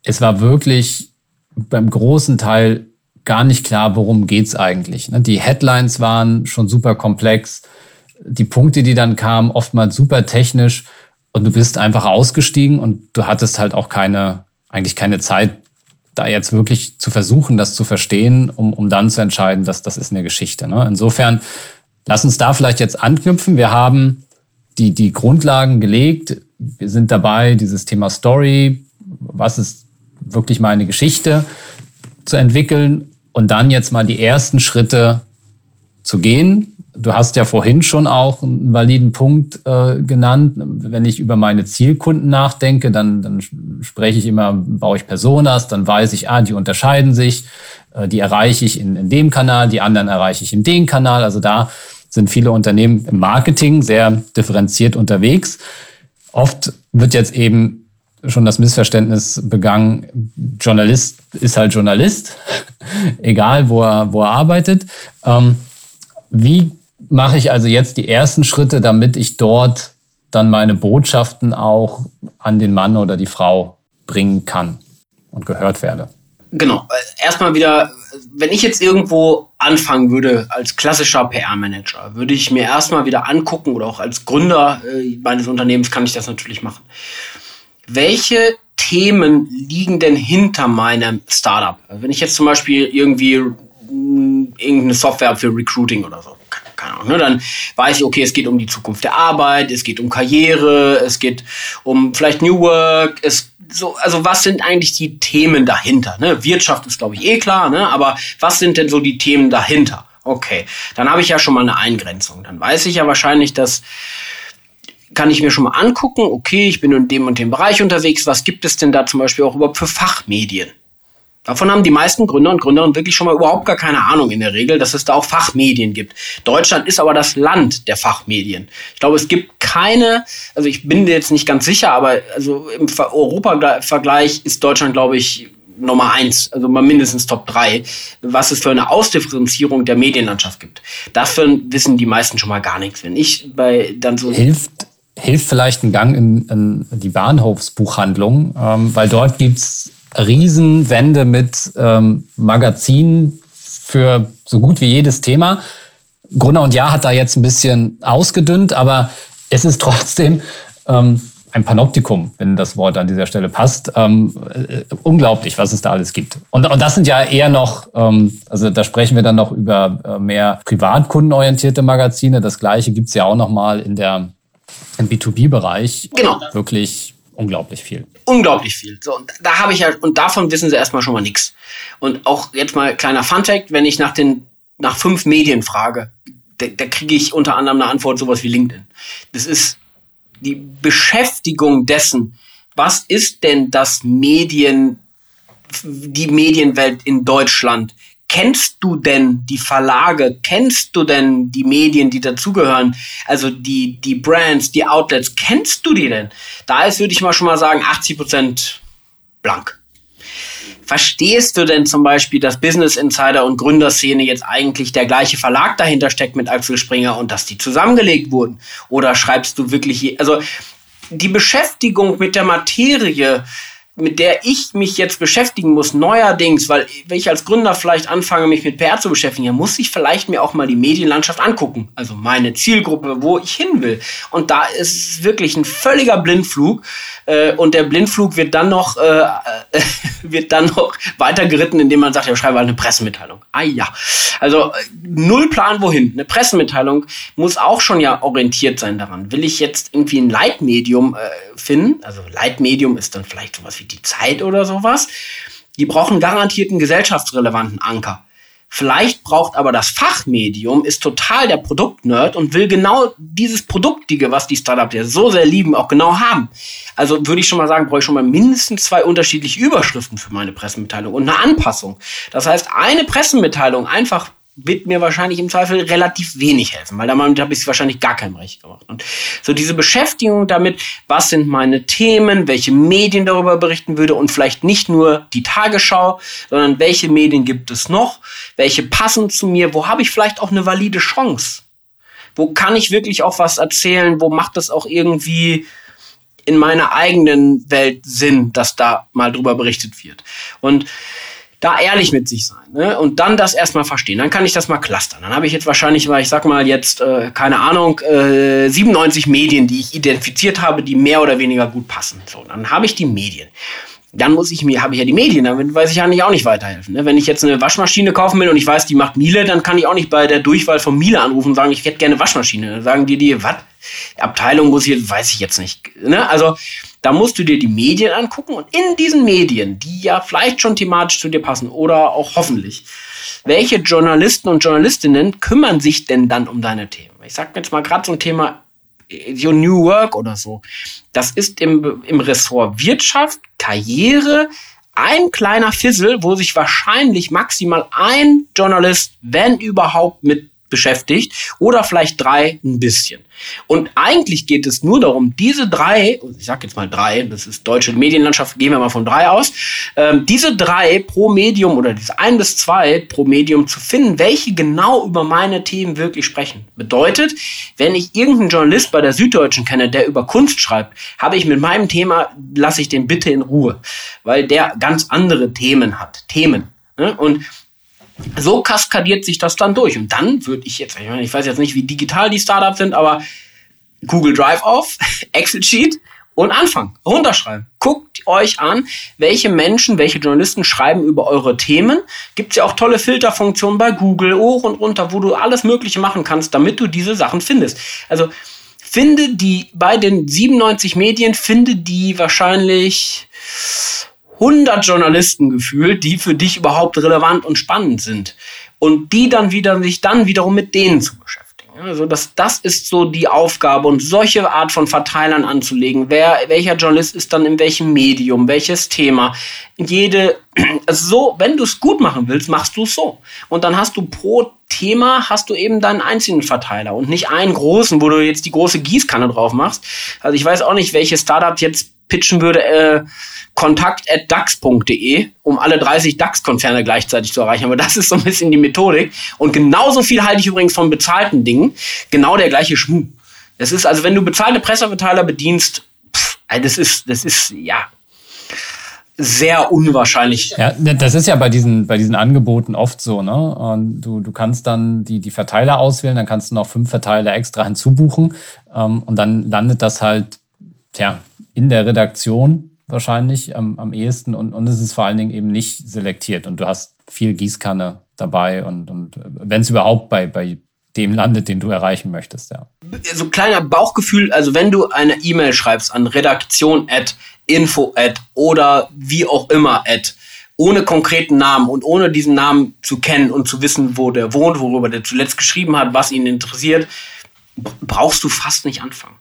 es war wirklich beim großen Teil gar nicht klar, worum geht's eigentlich. Ne? Die Headlines waren schon super komplex, die Punkte, die dann kamen, oftmals super technisch und du bist einfach ausgestiegen und du hattest halt auch keine, eigentlich keine Zeit, da jetzt wirklich zu versuchen, das zu verstehen, um, um dann zu entscheiden, dass das ist eine Geschichte. Ne? Insofern, lass uns da vielleicht jetzt anknüpfen. Wir haben die, die Grundlagen gelegt. Wir sind dabei, dieses Thema Story, was ist wirklich meine Geschichte zu entwickeln und dann jetzt mal die ersten Schritte zu gehen, Du hast ja vorhin schon auch einen validen Punkt äh, genannt. Wenn ich über meine Zielkunden nachdenke, dann, dann spreche ich immer, baue ich Personas, dann weiß ich, ah, die unterscheiden sich, äh, die erreiche ich in, in dem Kanal, die anderen erreiche ich in dem Kanal. Also da sind viele Unternehmen im Marketing sehr differenziert unterwegs. Oft wird jetzt eben schon das Missverständnis begangen, Journalist ist halt Journalist, egal wo er, wo er arbeitet. Ähm, wie mache ich also jetzt die ersten Schritte, damit ich dort dann meine Botschaften auch an den Mann oder die Frau bringen kann und gehört werde. Genau. Erstmal wieder, wenn ich jetzt irgendwo anfangen würde als klassischer PR-Manager, würde ich mir erstmal wieder angucken oder auch als Gründer äh, meines Unternehmens kann ich das natürlich machen. Welche Themen liegen denn hinter meinem Startup? Wenn ich jetzt zum Beispiel irgendwie mm, irgendeine Software für Recruiting oder so, keine Ahnung, ne, dann weiß ich, okay, es geht um die Zukunft der Arbeit, es geht um Karriere, es geht um vielleicht New Work, es so, also was sind eigentlich die Themen dahinter? Ne? Wirtschaft ist, glaube ich, eh klar, ne? aber was sind denn so die Themen dahinter? Okay, dann habe ich ja schon mal eine Eingrenzung. Dann weiß ich ja wahrscheinlich, dass kann ich mir schon mal angucken, okay, ich bin in dem und dem Bereich unterwegs, was gibt es denn da zum Beispiel auch überhaupt für Fachmedien? Davon haben die meisten Gründer und Gründerinnen wirklich schon mal überhaupt gar keine Ahnung in der Regel, dass es da auch Fachmedien gibt. Deutschland ist aber das Land der Fachmedien. Ich glaube, es gibt keine, also ich bin jetzt nicht ganz sicher, aber also im Europa-Vergleich ist Deutschland, glaube ich, Nummer eins, also mal mindestens Top drei, was es für eine Ausdifferenzierung der Medienlandschaft gibt. Davon wissen die meisten schon mal gar nichts. Wenn ich bei dann so hilft hilft vielleicht ein Gang in, in die Bahnhofsbuchhandlung, ähm, weil dort gibt's Riesenwände mit ähm, Magazinen für so gut wie jedes Thema. Gruner und Jahr hat da jetzt ein bisschen ausgedünnt, aber es ist trotzdem ähm, ein Panoptikum, wenn das Wort an dieser Stelle passt. Ähm, äh, unglaublich, was es da alles gibt. Und, und das sind ja eher noch, ähm, also da sprechen wir dann noch über äh, mehr privatkundenorientierte Magazine. Das gleiche gibt's ja auch noch mal in der im B2B-Bereich. Genau. Wirklich unglaublich viel. Unglaublich viel. So, und da habe ich halt, und davon wissen sie erstmal schon mal nichts. Und auch jetzt mal kleiner Funfact, wenn ich nach den, nach fünf Medien frage, da, da kriege ich unter anderem eine Antwort sowas wie LinkedIn. Das ist die Beschäftigung dessen, was ist denn das Medien, die Medienwelt in Deutschland? Kennst du denn die Verlage? Kennst du denn die Medien, die dazugehören? Also die, die Brands, die Outlets, kennst du die denn? Da ist, würde ich mal schon mal sagen, 80 Prozent blank. Verstehst du denn zum Beispiel, dass Business Insider und Gründerszene jetzt eigentlich der gleiche Verlag dahinter steckt mit Axel Springer und dass die zusammengelegt wurden? Oder schreibst du wirklich, also die Beschäftigung mit der Materie, mit der ich mich jetzt beschäftigen muss, neuerdings, weil wenn ich als Gründer vielleicht anfange, mich mit PR zu beschäftigen, dann muss ich vielleicht mir auch mal die Medienlandschaft angucken. Also meine Zielgruppe, wo ich hin will. Und da ist es wirklich ein völliger Blindflug. Äh, und der Blindflug wird dann noch, äh, äh, wird dann noch weiter geritten, indem man sagt, ja, schreibe halt eine Pressemitteilung. Ah ja. Also null Plan wohin. Eine Pressemitteilung muss auch schon ja orientiert sein daran. Will ich jetzt irgendwie ein Leitmedium äh, finden? Also Leitmedium ist dann vielleicht sowas wie die Zeit oder sowas. Die brauchen garantiert einen gesellschaftsrelevanten Anker. Vielleicht braucht aber das Fachmedium, ist total der Produktnerd und will genau dieses Produktige, was die Startups ja so sehr lieben, auch genau haben. Also würde ich schon mal sagen, brauche ich schon mal mindestens zwei unterschiedliche Überschriften für meine Pressemitteilung und eine Anpassung. Das heißt, eine Pressemitteilung einfach wird mir wahrscheinlich im Zweifel relativ wenig helfen, weil damit habe ich wahrscheinlich gar keinem recht gemacht. Und so diese Beschäftigung damit, was sind meine Themen, welche Medien darüber berichten würde und vielleicht nicht nur die Tagesschau, sondern welche Medien gibt es noch, welche passen zu mir, wo habe ich vielleicht auch eine valide Chance, wo kann ich wirklich auch was erzählen, wo macht das auch irgendwie in meiner eigenen Welt Sinn, dass da mal drüber berichtet wird. Und da ehrlich mit sich sein ne? und dann das erstmal verstehen. Dann kann ich das mal clustern. Dann habe ich jetzt wahrscheinlich, weil ich sag mal jetzt, äh, keine Ahnung, äh, 97 Medien, die ich identifiziert habe, die mehr oder weniger gut passen. So, dann habe ich die Medien. Dann muss ich mir, habe ich ja die Medien, damit weiß ich ja nicht auch nicht weiterhelfen. Ne? Wenn ich jetzt eine Waschmaschine kaufen will und ich weiß, die macht Miele, dann kann ich auch nicht bei der Durchwahl von Miele anrufen und sagen, ich hätte gerne Waschmaschine. Dann sagen die die, was? Abteilung muss ich, weiß ich jetzt nicht. Ne? Also da musst du dir die Medien angucken und in diesen Medien, die ja vielleicht schon thematisch zu dir passen oder auch hoffentlich, welche Journalisten und Journalistinnen kümmern sich denn dann um deine Themen? Ich sag jetzt mal gerade so ein Thema Your New Work oder so. Das ist im, im Ressort Wirtschaft, Karriere, ein kleiner Fizzle, wo sich wahrscheinlich maximal ein Journalist, wenn überhaupt, mit beschäftigt oder vielleicht drei ein bisschen. Und eigentlich geht es nur darum, diese drei, ich sag jetzt mal drei, das ist deutsche Medienlandschaft, gehen wir mal von drei aus, ähm, diese drei pro Medium oder diese ein bis zwei pro Medium zu finden, welche genau über meine Themen wirklich sprechen. Bedeutet, wenn ich irgendeinen Journalist bei der Süddeutschen kenne, der über Kunst schreibt, habe ich mit meinem Thema, lasse ich den bitte in Ruhe, weil der ganz andere Themen hat. Themen. Ne? Und so kaskadiert sich das dann durch. Und dann würde ich jetzt, ich, weiß jetzt nicht, wie digital die Startups sind, aber Google Drive auf, Excel Sheet und anfangen, runterschreiben. Guckt euch an, welche Menschen, welche Journalisten schreiben über eure Themen. Gibt es ja auch tolle Filterfunktionen bei Google, hoch und runter, wo du alles Mögliche machen kannst, damit du diese Sachen findest. Also finde die bei den 97 Medien, finde die wahrscheinlich 100 Journalisten gefühlt, die für dich überhaupt relevant und spannend sind. Und die dann wieder, sich dann wiederum mit denen zu beschäftigen. Also das, das ist so die Aufgabe und solche Art von Verteilern anzulegen. Wer, welcher Journalist ist dann in welchem Medium, welches Thema. Jede, also so, wenn du es gut machen willst, machst du es so. Und dann hast du pro Thema hast du eben deinen einzelnen Verteiler und nicht einen großen, wo du jetzt die große Gießkanne drauf machst. Also ich weiß auch nicht, welche Startup jetzt pitchen würde, äh, kontakt.dax.de, um alle 30 DAX-Konzerne gleichzeitig zu erreichen. Aber das ist so ein bisschen die Methodik. Und genauso viel halte ich übrigens von bezahlten Dingen. Genau der gleiche Schmuh. Das ist also, wenn du bezahlte Presseverteiler bedienst, pff, das ist, das ist, ja, sehr unwahrscheinlich. Ja, das ist ja bei diesen, bei diesen Angeboten oft so, ne? Und du, du kannst dann die, die Verteiler auswählen, dann kannst du noch fünf Verteiler extra hinzubuchen. Ähm, und dann landet das halt, tja, in der Redaktion wahrscheinlich am, am ehesten und, und es ist vor allen Dingen eben nicht selektiert und du hast viel Gießkanne dabei und, und wenn es überhaupt bei, bei dem landet, den du erreichen möchtest, ja. So ein kleiner Bauchgefühl, also wenn du eine E-Mail schreibst an redaktion at info at oder wie auch immer at, ohne konkreten Namen und ohne diesen Namen zu kennen und zu wissen, wo der wohnt, worüber der zuletzt geschrieben hat, was ihn interessiert, brauchst du fast nicht anfangen.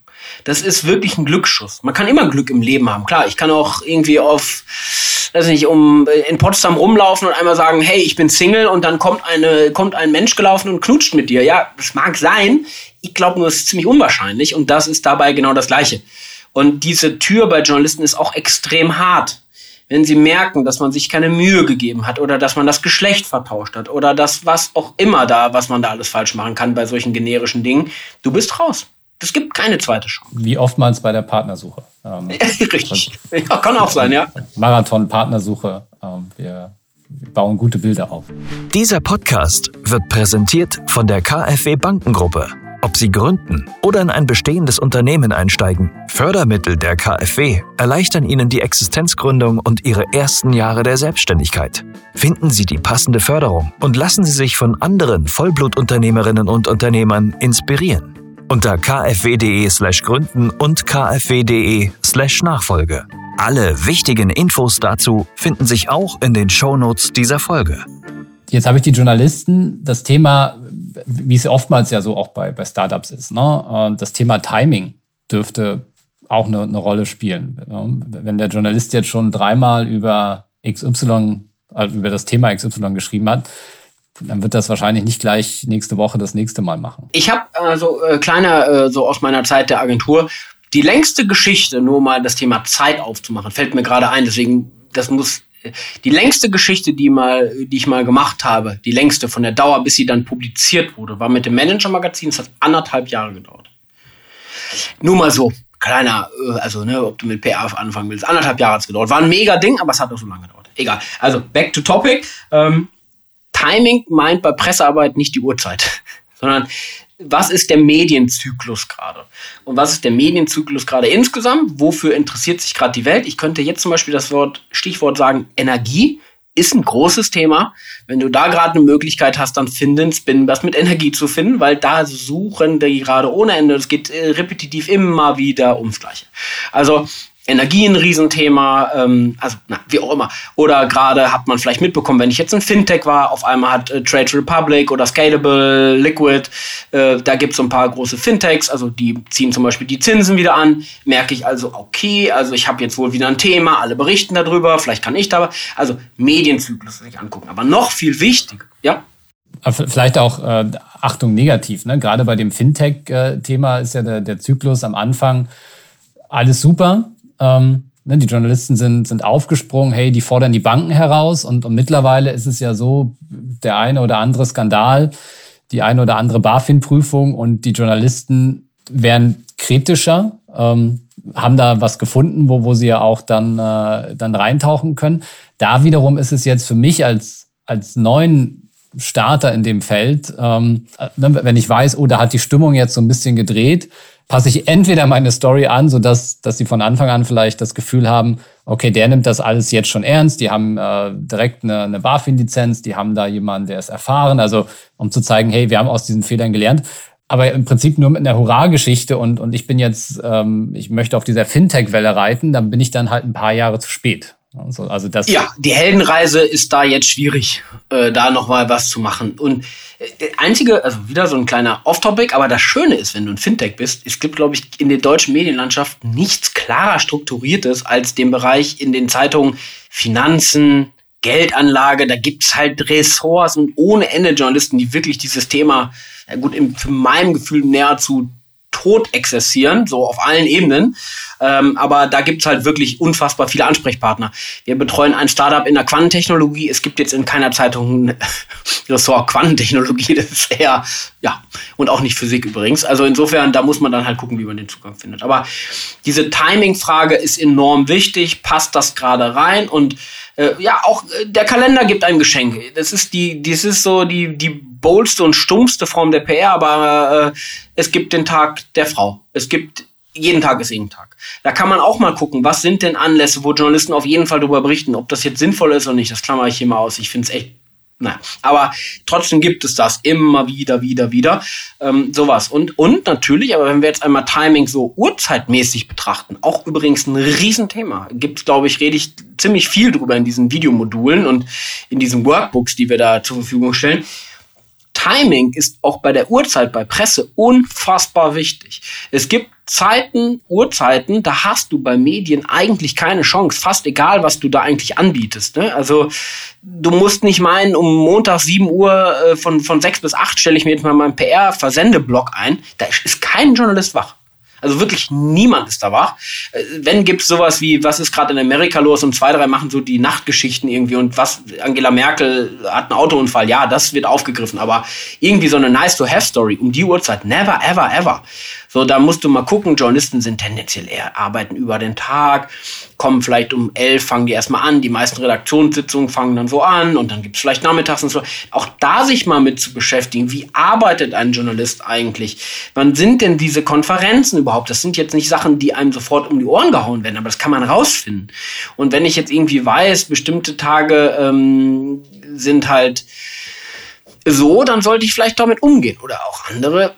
Das ist wirklich ein Glücksschuss. Man kann immer Glück im Leben haben. Klar, ich kann auch irgendwie auf, weiß nicht, um in Potsdam rumlaufen und einmal sagen, hey, ich bin Single und dann kommt eine, kommt ein Mensch gelaufen und knutscht mit dir. Ja, das mag sein. Ich glaube nur, es ist ziemlich unwahrscheinlich und das ist dabei genau das Gleiche. Und diese Tür bei Journalisten ist auch extrem hart. Wenn sie merken, dass man sich keine Mühe gegeben hat oder dass man das Geschlecht vertauscht hat oder das was auch immer da, was man da alles falsch machen kann bei solchen generischen Dingen, du bist raus. Es gibt keine zweite Chance. Wie oftmals bei der Partnersuche. Ähm, Richtig. Ja, kann auch sein, ja. Marathon, Partnersuche. Ähm, wir bauen gute Bilder auf. Dieser Podcast wird präsentiert von der KfW Bankengruppe. Ob Sie gründen oder in ein bestehendes Unternehmen einsteigen, Fördermittel der KfW erleichtern Ihnen die Existenzgründung und Ihre ersten Jahre der Selbstständigkeit. Finden Sie die passende Förderung und lassen Sie sich von anderen Vollblutunternehmerinnen und Unternehmern inspirieren unter kfw.de slash gründen und kfw.de slash Nachfolge. Alle wichtigen Infos dazu finden sich auch in den Shownotes dieser Folge. Jetzt habe ich die Journalisten, das Thema, wie es oftmals ja so auch bei, bei Startups ist, ne? das Thema Timing dürfte auch eine, eine Rolle spielen. Wenn der Journalist jetzt schon dreimal über XY, also über das Thema XY geschrieben hat, dann wird das wahrscheinlich nicht gleich nächste Woche das nächste Mal machen. Ich habe also äh, kleiner, äh, so aus meiner Zeit der Agentur, die längste Geschichte, nur mal das Thema Zeit aufzumachen, fällt mir gerade ein, deswegen, das muss, äh, die längste Geschichte, die mal, die ich mal gemacht habe, die längste von der Dauer, bis sie dann publiziert wurde, war mit dem Manager-Magazin, es hat anderthalb Jahre gedauert. Nur mal so, kleiner, äh, also, ne, ob du mit PR anfangen willst, anderthalb Jahre hat es gedauert. War ein mega Ding, aber es hat auch so lange gedauert. Egal. Also, back to topic. Ähm, Timing meint bei Pressearbeit nicht die Uhrzeit, sondern was ist der Medienzyklus gerade? Und was ist der Medienzyklus gerade insgesamt? Wofür interessiert sich gerade die Welt? Ich könnte jetzt zum Beispiel das Wort, Stichwort sagen, Energie ist ein großes Thema. Wenn du da gerade eine Möglichkeit hast, dann finden Spin was mit Energie zu finden, weil da suchen die gerade ohne Ende. Es geht äh, repetitiv immer wieder ums Gleiche. Also Energie ein Riesenthema, ähm, also na, wie auch immer. Oder gerade hat man vielleicht mitbekommen, wenn ich jetzt ein Fintech war, auf einmal hat äh, Trade Republic oder Scalable, Liquid, äh, da gibt es so ein paar große Fintechs, also die ziehen zum Beispiel die Zinsen wieder an. Merke ich also, okay, also ich habe jetzt wohl wieder ein Thema, alle berichten darüber, vielleicht kann ich da, also Medienzyklus sich angucken. Aber noch viel wichtiger, ja, Vielleicht auch äh, Achtung negativ. Ne? Gerade bei dem Fintech-Thema ist ja der, der Zyklus am Anfang alles super. Ähm, ne? Die Journalisten sind, sind aufgesprungen, hey, die fordern die Banken heraus. Und, und mittlerweile ist es ja so, der eine oder andere Skandal, die eine oder andere BaFin-Prüfung und die Journalisten werden kritischer, ähm, haben da was gefunden, wo, wo sie ja auch dann, äh, dann reintauchen können. Da wiederum ist es jetzt für mich als, als neuen Starter in dem Feld, ähm, ne, wenn ich weiß, oh, da hat die Stimmung jetzt so ein bisschen gedreht, passe ich entweder meine Story an, so dass dass sie von Anfang an vielleicht das Gefühl haben, okay, der nimmt das alles jetzt schon ernst, die haben äh, direkt eine, eine BaFin-Lizenz, die haben da jemanden, der ist erfahren, also um zu zeigen, hey, wir haben aus diesen Fehlern gelernt aber im Prinzip nur mit einer Hurra-Geschichte und, und ich bin jetzt, ähm, ich möchte auf dieser Fintech-Welle reiten, dann bin ich dann halt ein paar Jahre zu spät. Also, also das ja, die Heldenreise ist da jetzt schwierig, äh, da nochmal was zu machen. Und äh, einzige, also wieder so ein kleiner Off-Topic, aber das Schöne ist, wenn du ein Fintech bist, es gibt, glaube ich, in der deutschen Medienlandschaft nichts klarer strukturiertes als den Bereich in den Zeitungen Finanzen, Geldanlage, da gibt's halt Ressorts und ohne Ende Journalisten, die wirklich dieses Thema, ja gut, für meinem Gefühl näher zu tot exerzieren, so auf allen Ebenen. Ähm, aber da gibt's halt wirklich unfassbar viele Ansprechpartner. Wir betreuen ein Startup in der Quantentechnologie. Es gibt jetzt in keiner Zeitung ein Ressort Quantentechnologie. Das ist eher, ja, und auch nicht Physik übrigens. Also insofern, da muss man dann halt gucken, wie man den Zugang findet. Aber diese Timing-Frage ist enorm wichtig. Passt das gerade rein? Und äh, ja, auch äh, der Kalender gibt einem Geschenke. Das ist die, das ist so die, die boldste und stumpfste Form der PR, aber äh, es gibt den Tag der Frau. Es gibt jeden Tag ist jeden Tag. Da kann man auch mal gucken, was sind denn Anlässe, wo Journalisten auf jeden Fall darüber berichten, ob das jetzt sinnvoll ist oder nicht. Das klammer ich hier mal aus. Ich finde es echt Nein, aber trotzdem gibt es das immer wieder, wieder, wieder. Ähm, sowas. Und, und natürlich, aber wenn wir jetzt einmal Timing so uhrzeitmäßig betrachten, auch übrigens ein Riesenthema. Gibt glaube ich, rede ich ziemlich viel drüber in diesen Videomodulen und in diesen Workbooks, die wir da zur Verfügung stellen. Timing ist auch bei der Uhrzeit bei Presse unfassbar wichtig. Es gibt Zeiten, Uhrzeiten, da hast du bei Medien eigentlich keine Chance. Fast egal, was du da eigentlich anbietest. Ne? Also du musst nicht meinen, um Montag 7 Uhr äh, von, von 6 bis 8 stelle ich mir jetzt mal meinen PR-Versendeblock ein. Da ist kein Journalist wach. Also wirklich niemand ist da wach. Äh, wenn gibt es sowas wie, was ist gerade in Amerika los und zwei, drei machen so die Nachtgeschichten irgendwie und was, Angela Merkel hat einen Autounfall, ja, das wird aufgegriffen, aber irgendwie so eine nice-to-have-Story um die Uhrzeit, never, ever, ever. So, da musst du mal gucken, Journalisten sind tendenziell eher arbeiten über den Tag, kommen vielleicht um elf, fangen die erstmal an, die meisten Redaktionssitzungen fangen dann so an und dann gibt es vielleicht nachmittags und so. Auch da sich mal mit zu beschäftigen, wie arbeitet ein Journalist eigentlich? Wann sind denn diese Konferenzen überhaupt? Das sind jetzt nicht Sachen, die einem sofort um die Ohren gehauen werden, aber das kann man rausfinden. Und wenn ich jetzt irgendwie weiß, bestimmte Tage ähm, sind halt so, dann sollte ich vielleicht damit umgehen. Oder auch andere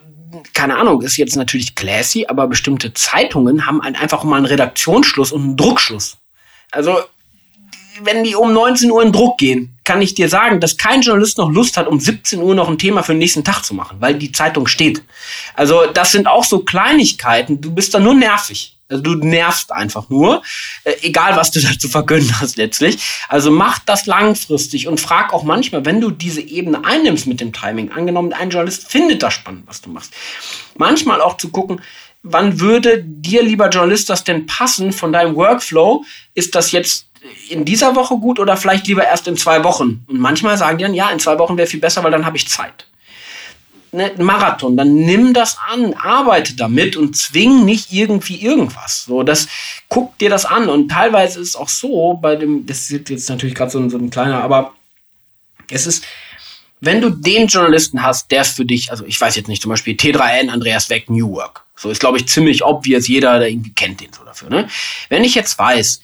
keine Ahnung, ist jetzt natürlich classy, aber bestimmte Zeitungen haben einfach mal einen Redaktionsschluss und einen Druckschluss. Also, wenn die um 19 Uhr in Druck gehen, kann ich dir sagen, dass kein Journalist noch Lust hat, um 17 Uhr noch ein Thema für den nächsten Tag zu machen, weil die Zeitung steht. Also, das sind auch so Kleinigkeiten. Du bist da nur nervig. Also du nervst einfach nur, äh, egal was du dazu vergönnen hast letztlich. Also mach das langfristig und frag auch manchmal, wenn du diese Ebene einnimmst mit dem Timing, angenommen, ein Journalist findet das spannend, was du machst. Manchmal auch zu gucken, wann würde dir, lieber Journalist, das denn passen von deinem Workflow? Ist das jetzt in dieser Woche gut oder vielleicht lieber erst in zwei Wochen? Und manchmal sagen die dann, ja, in zwei Wochen wäre viel besser, weil dann habe ich Zeit ne, Marathon, dann nimm das an, arbeite damit und zwing nicht irgendwie irgendwas. So, das guck dir das an und teilweise ist es auch so bei dem, das ist jetzt natürlich gerade so, ein, so ein kleiner, aber es ist, wenn du den Journalisten hast, der für dich, also ich weiß jetzt nicht, zum Beispiel T3N, Andreas Weck, New Work. So ist, glaube ich, ziemlich obvious, jeder, der irgendwie kennt den so dafür. Ne? Wenn ich jetzt weiß,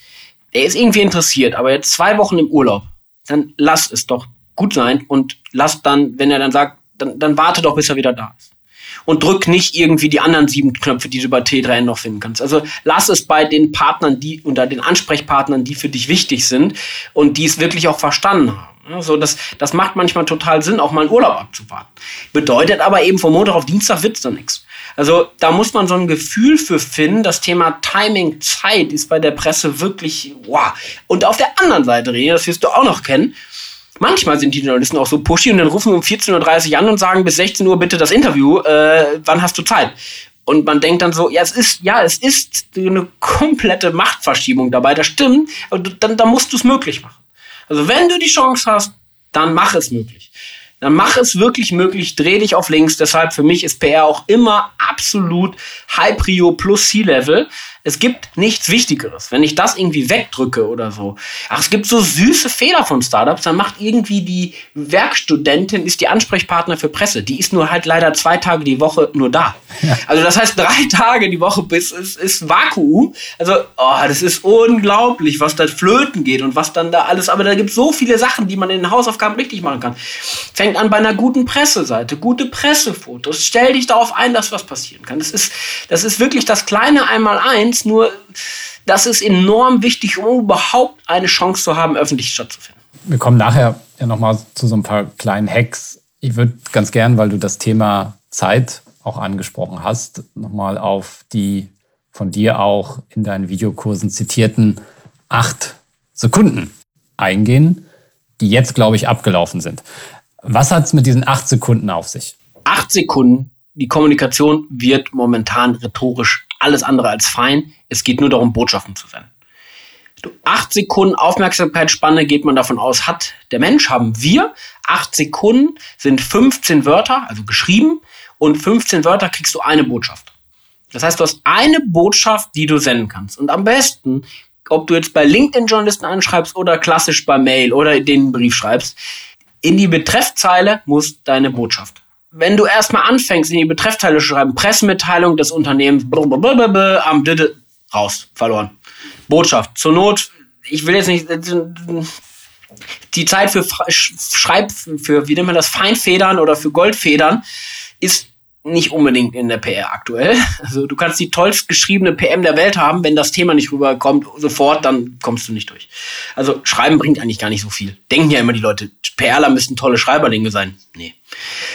der ist irgendwie interessiert, aber jetzt zwei Wochen im Urlaub, dann lass es doch gut sein und lass dann, wenn er dann sagt, dann, dann warte doch, bis er wieder da ist. Und drück nicht irgendwie die anderen sieben Knöpfe, die du bei T3N noch finden kannst. Also lass es bei den Partnern, die unter den Ansprechpartnern, die für dich wichtig sind und die es wirklich auch verstanden haben. Also das, das macht manchmal total Sinn, auch mal einen Urlaub abzuwarten. Bedeutet aber eben von Montag auf Dienstag wird's dann nichts. Also da muss man so ein Gefühl für finden. Das Thema Timing, Zeit ist bei der Presse wirklich wow. Und auf der anderen Seite, René, das wirst du auch noch kennen, manchmal sind die Journalisten auch so pushy und dann rufen um 14.30 Uhr an und sagen bis 16 Uhr bitte das Interview, äh, wann hast du Zeit? Und man denkt dann so, ja, es ist, ja, es ist eine komplette Machtverschiebung dabei, das stimmt, aber dann, dann musst du es möglich machen. Also wenn du die Chance hast, dann mach es möglich. Dann mach es wirklich möglich, dreh dich auf links. Deshalb für mich ist PR auch immer absolut High Prio plus C-Level. Es gibt nichts Wichtigeres. Wenn ich das irgendwie wegdrücke oder so. Ach, es gibt so süße Fehler von Startups. Dann macht irgendwie die Werkstudentin, ist die Ansprechpartner für Presse. Die ist nur halt leider zwei Tage die Woche nur da. Ja. Also das heißt, drei Tage die Woche bis ist, ist Vakuum. Also, oh, das ist unglaublich, was da flöten geht und was dann da alles. Aber da gibt es so viele Sachen, die man in den Hausaufgaben richtig machen kann. Fängt an bei einer guten Presseseite, gute Pressefotos. Stell dich darauf ein, dass was passieren kann. Das ist, das ist wirklich das kleine Einmal-Eins eins, nur das ist enorm wichtig, um überhaupt eine Chance zu haben, öffentlich stattzufinden. Wir kommen nachher ja nochmal zu so ein paar kleinen Hacks. Ich würde ganz gern, weil du das Thema Zeit auch angesprochen hast, nochmal auf die von dir auch in deinen Videokursen zitierten acht Sekunden eingehen, die jetzt, glaube ich, abgelaufen sind. Was hat es mit diesen acht Sekunden auf sich? Acht Sekunden. Die Kommunikation wird momentan rhetorisch alles andere als fein. Es geht nur darum, Botschaften zu senden. Acht Sekunden Aufmerksamkeitsspanne geht man davon aus, hat der Mensch, haben wir. Acht Sekunden sind 15 Wörter, also geschrieben, und 15 Wörter kriegst du eine Botschaft. Das heißt, du hast eine Botschaft, die du senden kannst. Und am besten, ob du jetzt bei LinkedIn-Journalisten anschreibst oder klassisch bei Mail oder den Brief schreibst, in die Betreffzeile muss deine Botschaft wenn du erstmal anfängst, in die Betreffteile zu schreiben, Pressemitteilung des Unternehmens, am Dide, raus, verloren. Botschaft. Zur Not, ich will jetzt nicht, die Zeit für Schreib, für, wie nennt man das, Feinfedern oder für Goldfedern ist nicht unbedingt in der PR aktuell. Also du kannst die tollst geschriebene PM der Welt haben, wenn das Thema nicht rüberkommt, sofort, dann kommst du nicht durch. Also Schreiben bringt eigentlich gar nicht so viel. Denken ja immer die Leute, PRler müssten tolle Schreiberlinge sein. Nee.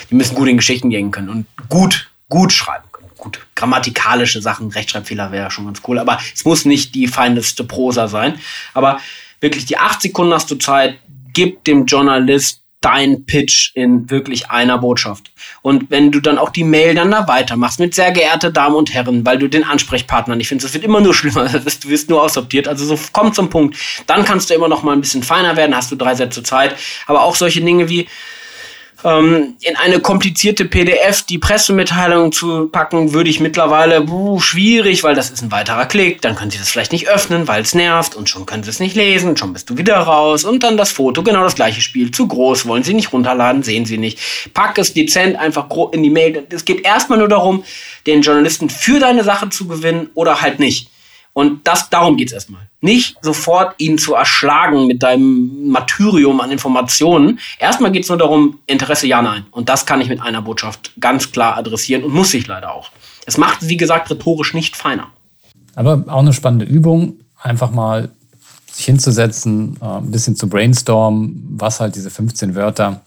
Die müssen gut in Geschichten gehen können und gut, gut schreiben können. Gut, grammatikalische Sachen, Rechtschreibfehler wäre schon ganz cool, aber es muss nicht die feindeste Prosa sein. Aber wirklich die acht Sekunden hast du Zeit, gib dem Journalist dein Pitch in wirklich einer Botschaft. Und wenn du dann auch die Mail dann da weitermachst mit sehr geehrte Damen und Herren, weil du den Ansprechpartner nicht findest, es wird immer nur schlimmer, du wirst nur aussortiert, also so komm zum Punkt. Dann kannst du immer noch mal ein bisschen feiner werden, hast du drei Sätze Zeit, aber auch solche Dinge wie ähm, in eine komplizierte PDF die Pressemitteilung zu packen, würde ich mittlerweile buh, schwierig, weil das ist ein weiterer Klick. Dann können Sie das vielleicht nicht öffnen, weil es nervt und schon können Sie es nicht lesen, schon bist du wieder raus und dann das Foto, genau das gleiche Spiel. Zu groß, wollen Sie nicht runterladen, sehen Sie nicht. Pack es dezent einfach in die Mail. Es geht erstmal nur darum, den Journalisten für deine Sache zu gewinnen oder halt nicht. Und das, darum geht's erstmal. Nicht sofort ihn zu erschlagen mit deinem Martyrium an Informationen. Erstmal geht's nur darum, Interesse ja, nein. Und das kann ich mit einer Botschaft ganz klar adressieren und muss ich leider auch. Es macht, wie gesagt, rhetorisch nicht feiner. Aber auch eine spannende Übung, einfach mal sich hinzusetzen, äh, ein bisschen zu brainstormen, was halt diese 15 Wörter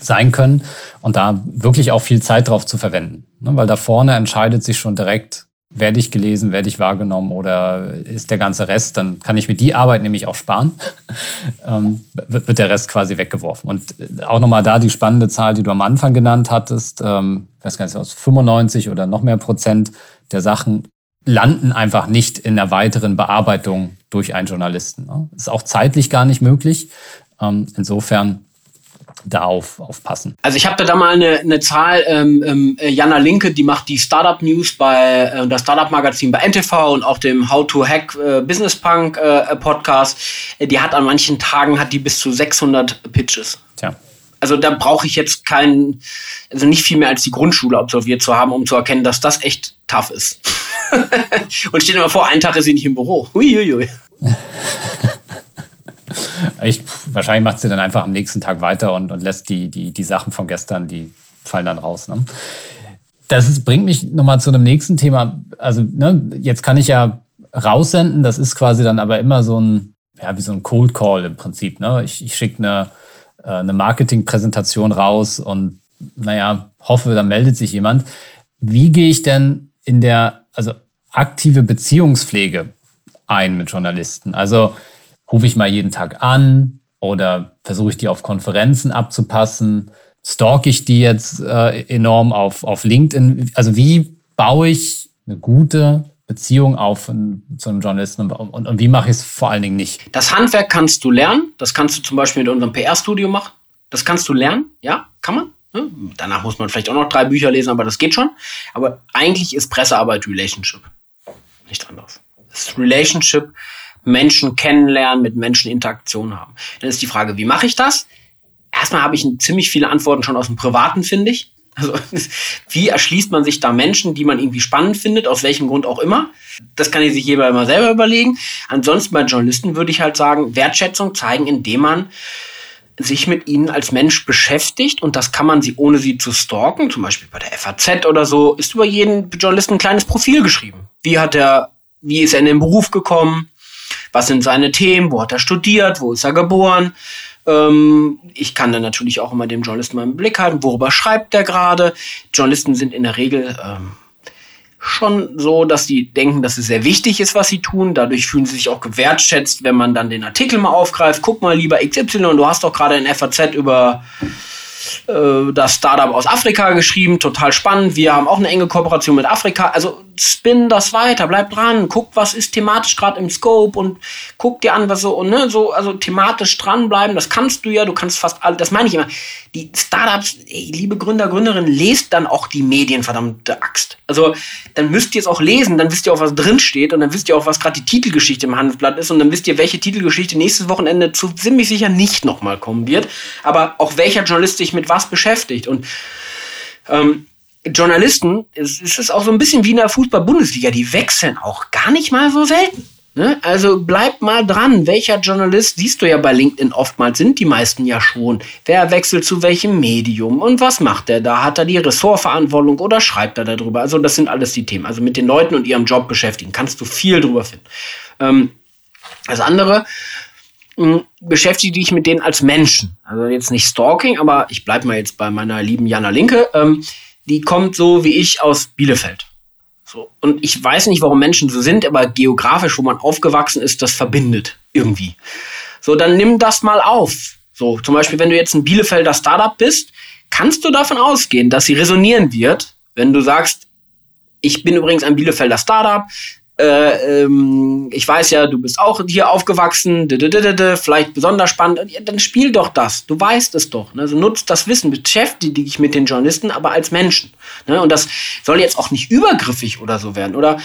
sein können und da wirklich auch viel Zeit drauf zu verwenden. Ne, weil da vorne entscheidet sich schon direkt, werde ich gelesen, werde ich wahrgenommen oder ist der ganze Rest, dann kann ich mir die Arbeit nämlich auch sparen, ähm, wird der Rest quasi weggeworfen. Und äh, auch nochmal da die spannende Zahl, die du am Anfang genannt hattest, ähm, ich weiß gar nicht, aus 95 oder noch mehr Prozent der Sachen landen einfach nicht in der weiteren Bearbeitung durch einen Journalisten. Ne? Ist auch zeitlich gar nicht möglich. Ähm, insofern da auf, aufpassen? Also ich habe da mal eine, eine Zahl, ähm, ähm, Jana Linke, die macht die Startup News bei äh, das Startup Magazin bei NTV und auch dem How to Hack äh, Business Punk äh, Podcast. Äh, die hat an manchen Tagen hat die bis zu 600 Pitches. Tja. Also da brauche ich jetzt keinen, also nicht viel mehr als die Grundschule absolviert zu haben, um zu erkennen, dass das echt tough ist. und stell dir mal vor, einen Tag ist sie nicht im Büro. Uiuiui. Ich, wahrscheinlich macht sie dann einfach am nächsten Tag weiter und, und lässt die, die, die Sachen von gestern, die fallen dann raus. Ne? Das ist, bringt mich nochmal zu einem nächsten Thema. Also ne, jetzt kann ich ja raussenden, das ist quasi dann aber immer so ein, ja, wie so ein Cold Call im Prinzip. Ne? Ich, ich schicke eine, äh, eine Marketingpräsentation raus und naja, hoffe, da meldet sich jemand. Wie gehe ich denn in der, also aktive Beziehungspflege ein mit Journalisten? Also rufe ich mal jeden Tag an Oder versuche ich die auf Konferenzen abzupassen? Stalk ich die jetzt äh, enorm auf, auf LinkedIn? Also wie baue ich eine gute Beziehung auf zu einem Journalisten und, und, und wie mache ich es vor allen Dingen nicht? Das Handwerk kannst du lernen. Das kannst du zum Beispiel mit unserem PR-Studio machen. Das kannst du lernen. Ja, kann man. Ne? Danach muss man vielleicht auch noch drei Bücher lesen, aber das geht schon. Aber eigentlich ist Pressearbeit Relationship. Nicht anders. Ist Relationship, Menschen kennenlernen, mit Menschen Interaktion haben. Dann ist die Frage, wie mache ich das? Erstmal habe ich ziemlich viele Antworten schon aus dem Privaten, finde ich. Also, wie erschließt man sich da Menschen, die man irgendwie spannend findet, aus welchem Grund auch immer? Das kann ich sich jeder immer selber überlegen. Ansonsten bei Journalisten würde ich halt sagen, Wertschätzung zeigen, indem man sich mit ihnen als Mensch beschäftigt und das kann man sie, ohne sie zu stalken, zum Beispiel bei der FAZ oder so, ist über jeden Journalisten ein kleines Profil geschrieben. Wie hat er, wie ist er in den Beruf gekommen? Was sind seine Themen? Wo hat er studiert? Wo ist er geboren? Ähm, ich kann dann natürlich auch immer dem Journalisten mal im Blick halten, worüber schreibt der gerade. Journalisten sind in der Regel ähm, schon so, dass die denken, dass es sehr wichtig ist, was sie tun. Dadurch fühlen sie sich auch gewertschätzt, wenn man dann den Artikel mal aufgreift. Guck mal lieber XY, du hast doch gerade in FAZ über äh, das Startup aus Afrika geschrieben, total spannend. Wir haben auch eine enge Kooperation mit Afrika. Also spin das weiter, bleib dran, guck, was ist thematisch gerade im Scope und guck dir an, was so, und ne, so, also thematisch dranbleiben, das kannst du ja, du kannst fast alles, das meine ich immer. Die Startups, ey, liebe Gründer, Gründerinnen, lest dann auch die Medien, verdammte Axt. Also, dann müsst ihr es auch lesen, dann wisst ihr auch, was drin steht und dann wisst ihr auch, was gerade die Titelgeschichte im Handelsblatt ist und dann wisst ihr, welche Titelgeschichte nächstes Wochenende zu ziemlich sicher nicht nochmal kommen wird, aber auch welcher Journalist sich mit was beschäftigt und ähm, Journalisten, es, es ist auch so ein bisschen wie in der Fußball-Bundesliga, die wechseln auch gar nicht mal so selten. Ne? Also bleib mal dran. Welcher Journalist, siehst du ja bei LinkedIn oftmals, sind die meisten ja schon. Wer wechselt zu welchem Medium und was macht er da? Hat er die Ressortverantwortung oder schreibt er darüber? Also das sind alles die Themen. Also mit den Leuten und ihrem Job beschäftigen, kannst du viel drüber finden. Ähm, das andere, hm, beschäftige dich mit denen als Menschen. Also jetzt nicht Stalking, aber ich bleibe mal jetzt bei meiner lieben Jana Linke. Ähm, die kommt so wie ich aus Bielefeld. So. Und ich weiß nicht, warum Menschen so sind, aber geografisch, wo man aufgewachsen ist, das verbindet irgendwie. So, dann nimm das mal auf. So, zum Beispiel, wenn du jetzt ein Bielefelder Startup bist, kannst du davon ausgehen, dass sie resonieren wird, wenn du sagst, ich bin übrigens ein Bielefelder Startup, äh, ähm, ich weiß ja, du bist auch hier aufgewachsen, vielleicht besonders spannend, dann spiel doch das, du weißt es doch. Ne? Also nutzt das Wissen, beschäftige dich mit den Journalisten, aber als Menschen. Ne? Und das soll jetzt auch nicht übergriffig oder so werden. Oder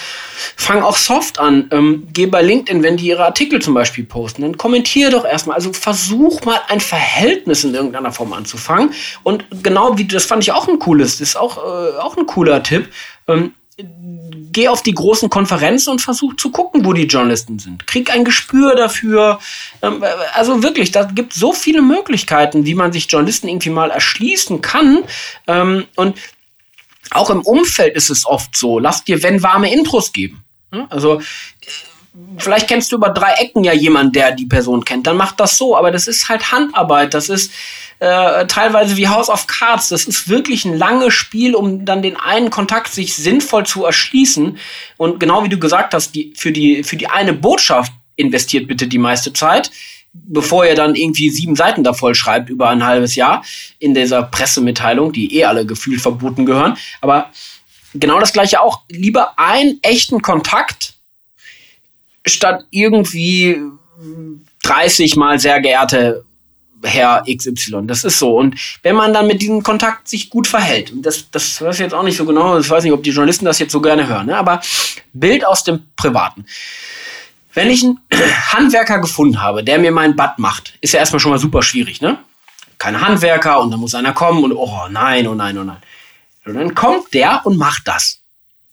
fang auch soft an, ähm, geh bei LinkedIn, wenn die ihre Artikel zum Beispiel posten, dann kommentier doch erstmal. Also versuch mal ein Verhältnis in irgendeiner Form anzufangen. Und genau wie, das fand ich auch ein cooles, das ist auch, äh, auch ein cooler Tipp. Ähm, geh auf die großen Konferenzen und versuch zu gucken, wo die Journalisten sind. Krieg ein Gespür dafür. Ähm, also wirklich, da gibt so viele Möglichkeiten, wie man sich Journalisten irgendwie mal erschließen kann. Ähm, und auch im Umfeld ist es oft so, lass dir, wenn warme Intros geben. Also vielleicht kennst du über drei Ecken ja jemanden, der die Person kennt, dann mach das so. Aber das ist halt Handarbeit, das ist äh, teilweise wie House of Cards. Das ist wirklich ein langes Spiel, um dann den einen Kontakt sich sinnvoll zu erschließen. Und genau wie du gesagt hast, die, für, die, für die eine Botschaft investiert bitte die meiste Zeit bevor ihr dann irgendwie sieben Seiten da voll schreibt über ein halbes Jahr in dieser Pressemitteilung, die eh alle gefühlt verboten gehören. Aber genau das gleiche auch. Lieber einen echten Kontakt statt irgendwie 30 mal sehr geehrte Herr XY. Das ist so. Und wenn man dann mit diesem Kontakt sich gut verhält, und das, das weiß ich jetzt auch nicht so genau, ich weiß nicht, ob die Journalisten das jetzt so gerne hören, ne? aber Bild aus dem Privaten. Wenn ich einen Handwerker gefunden habe, der mir mein Bad macht, ist ja erstmal schon mal super schwierig, ne? Keine Handwerker und dann muss einer kommen und oh nein, oh nein, oh nein. Und dann kommt der und macht das.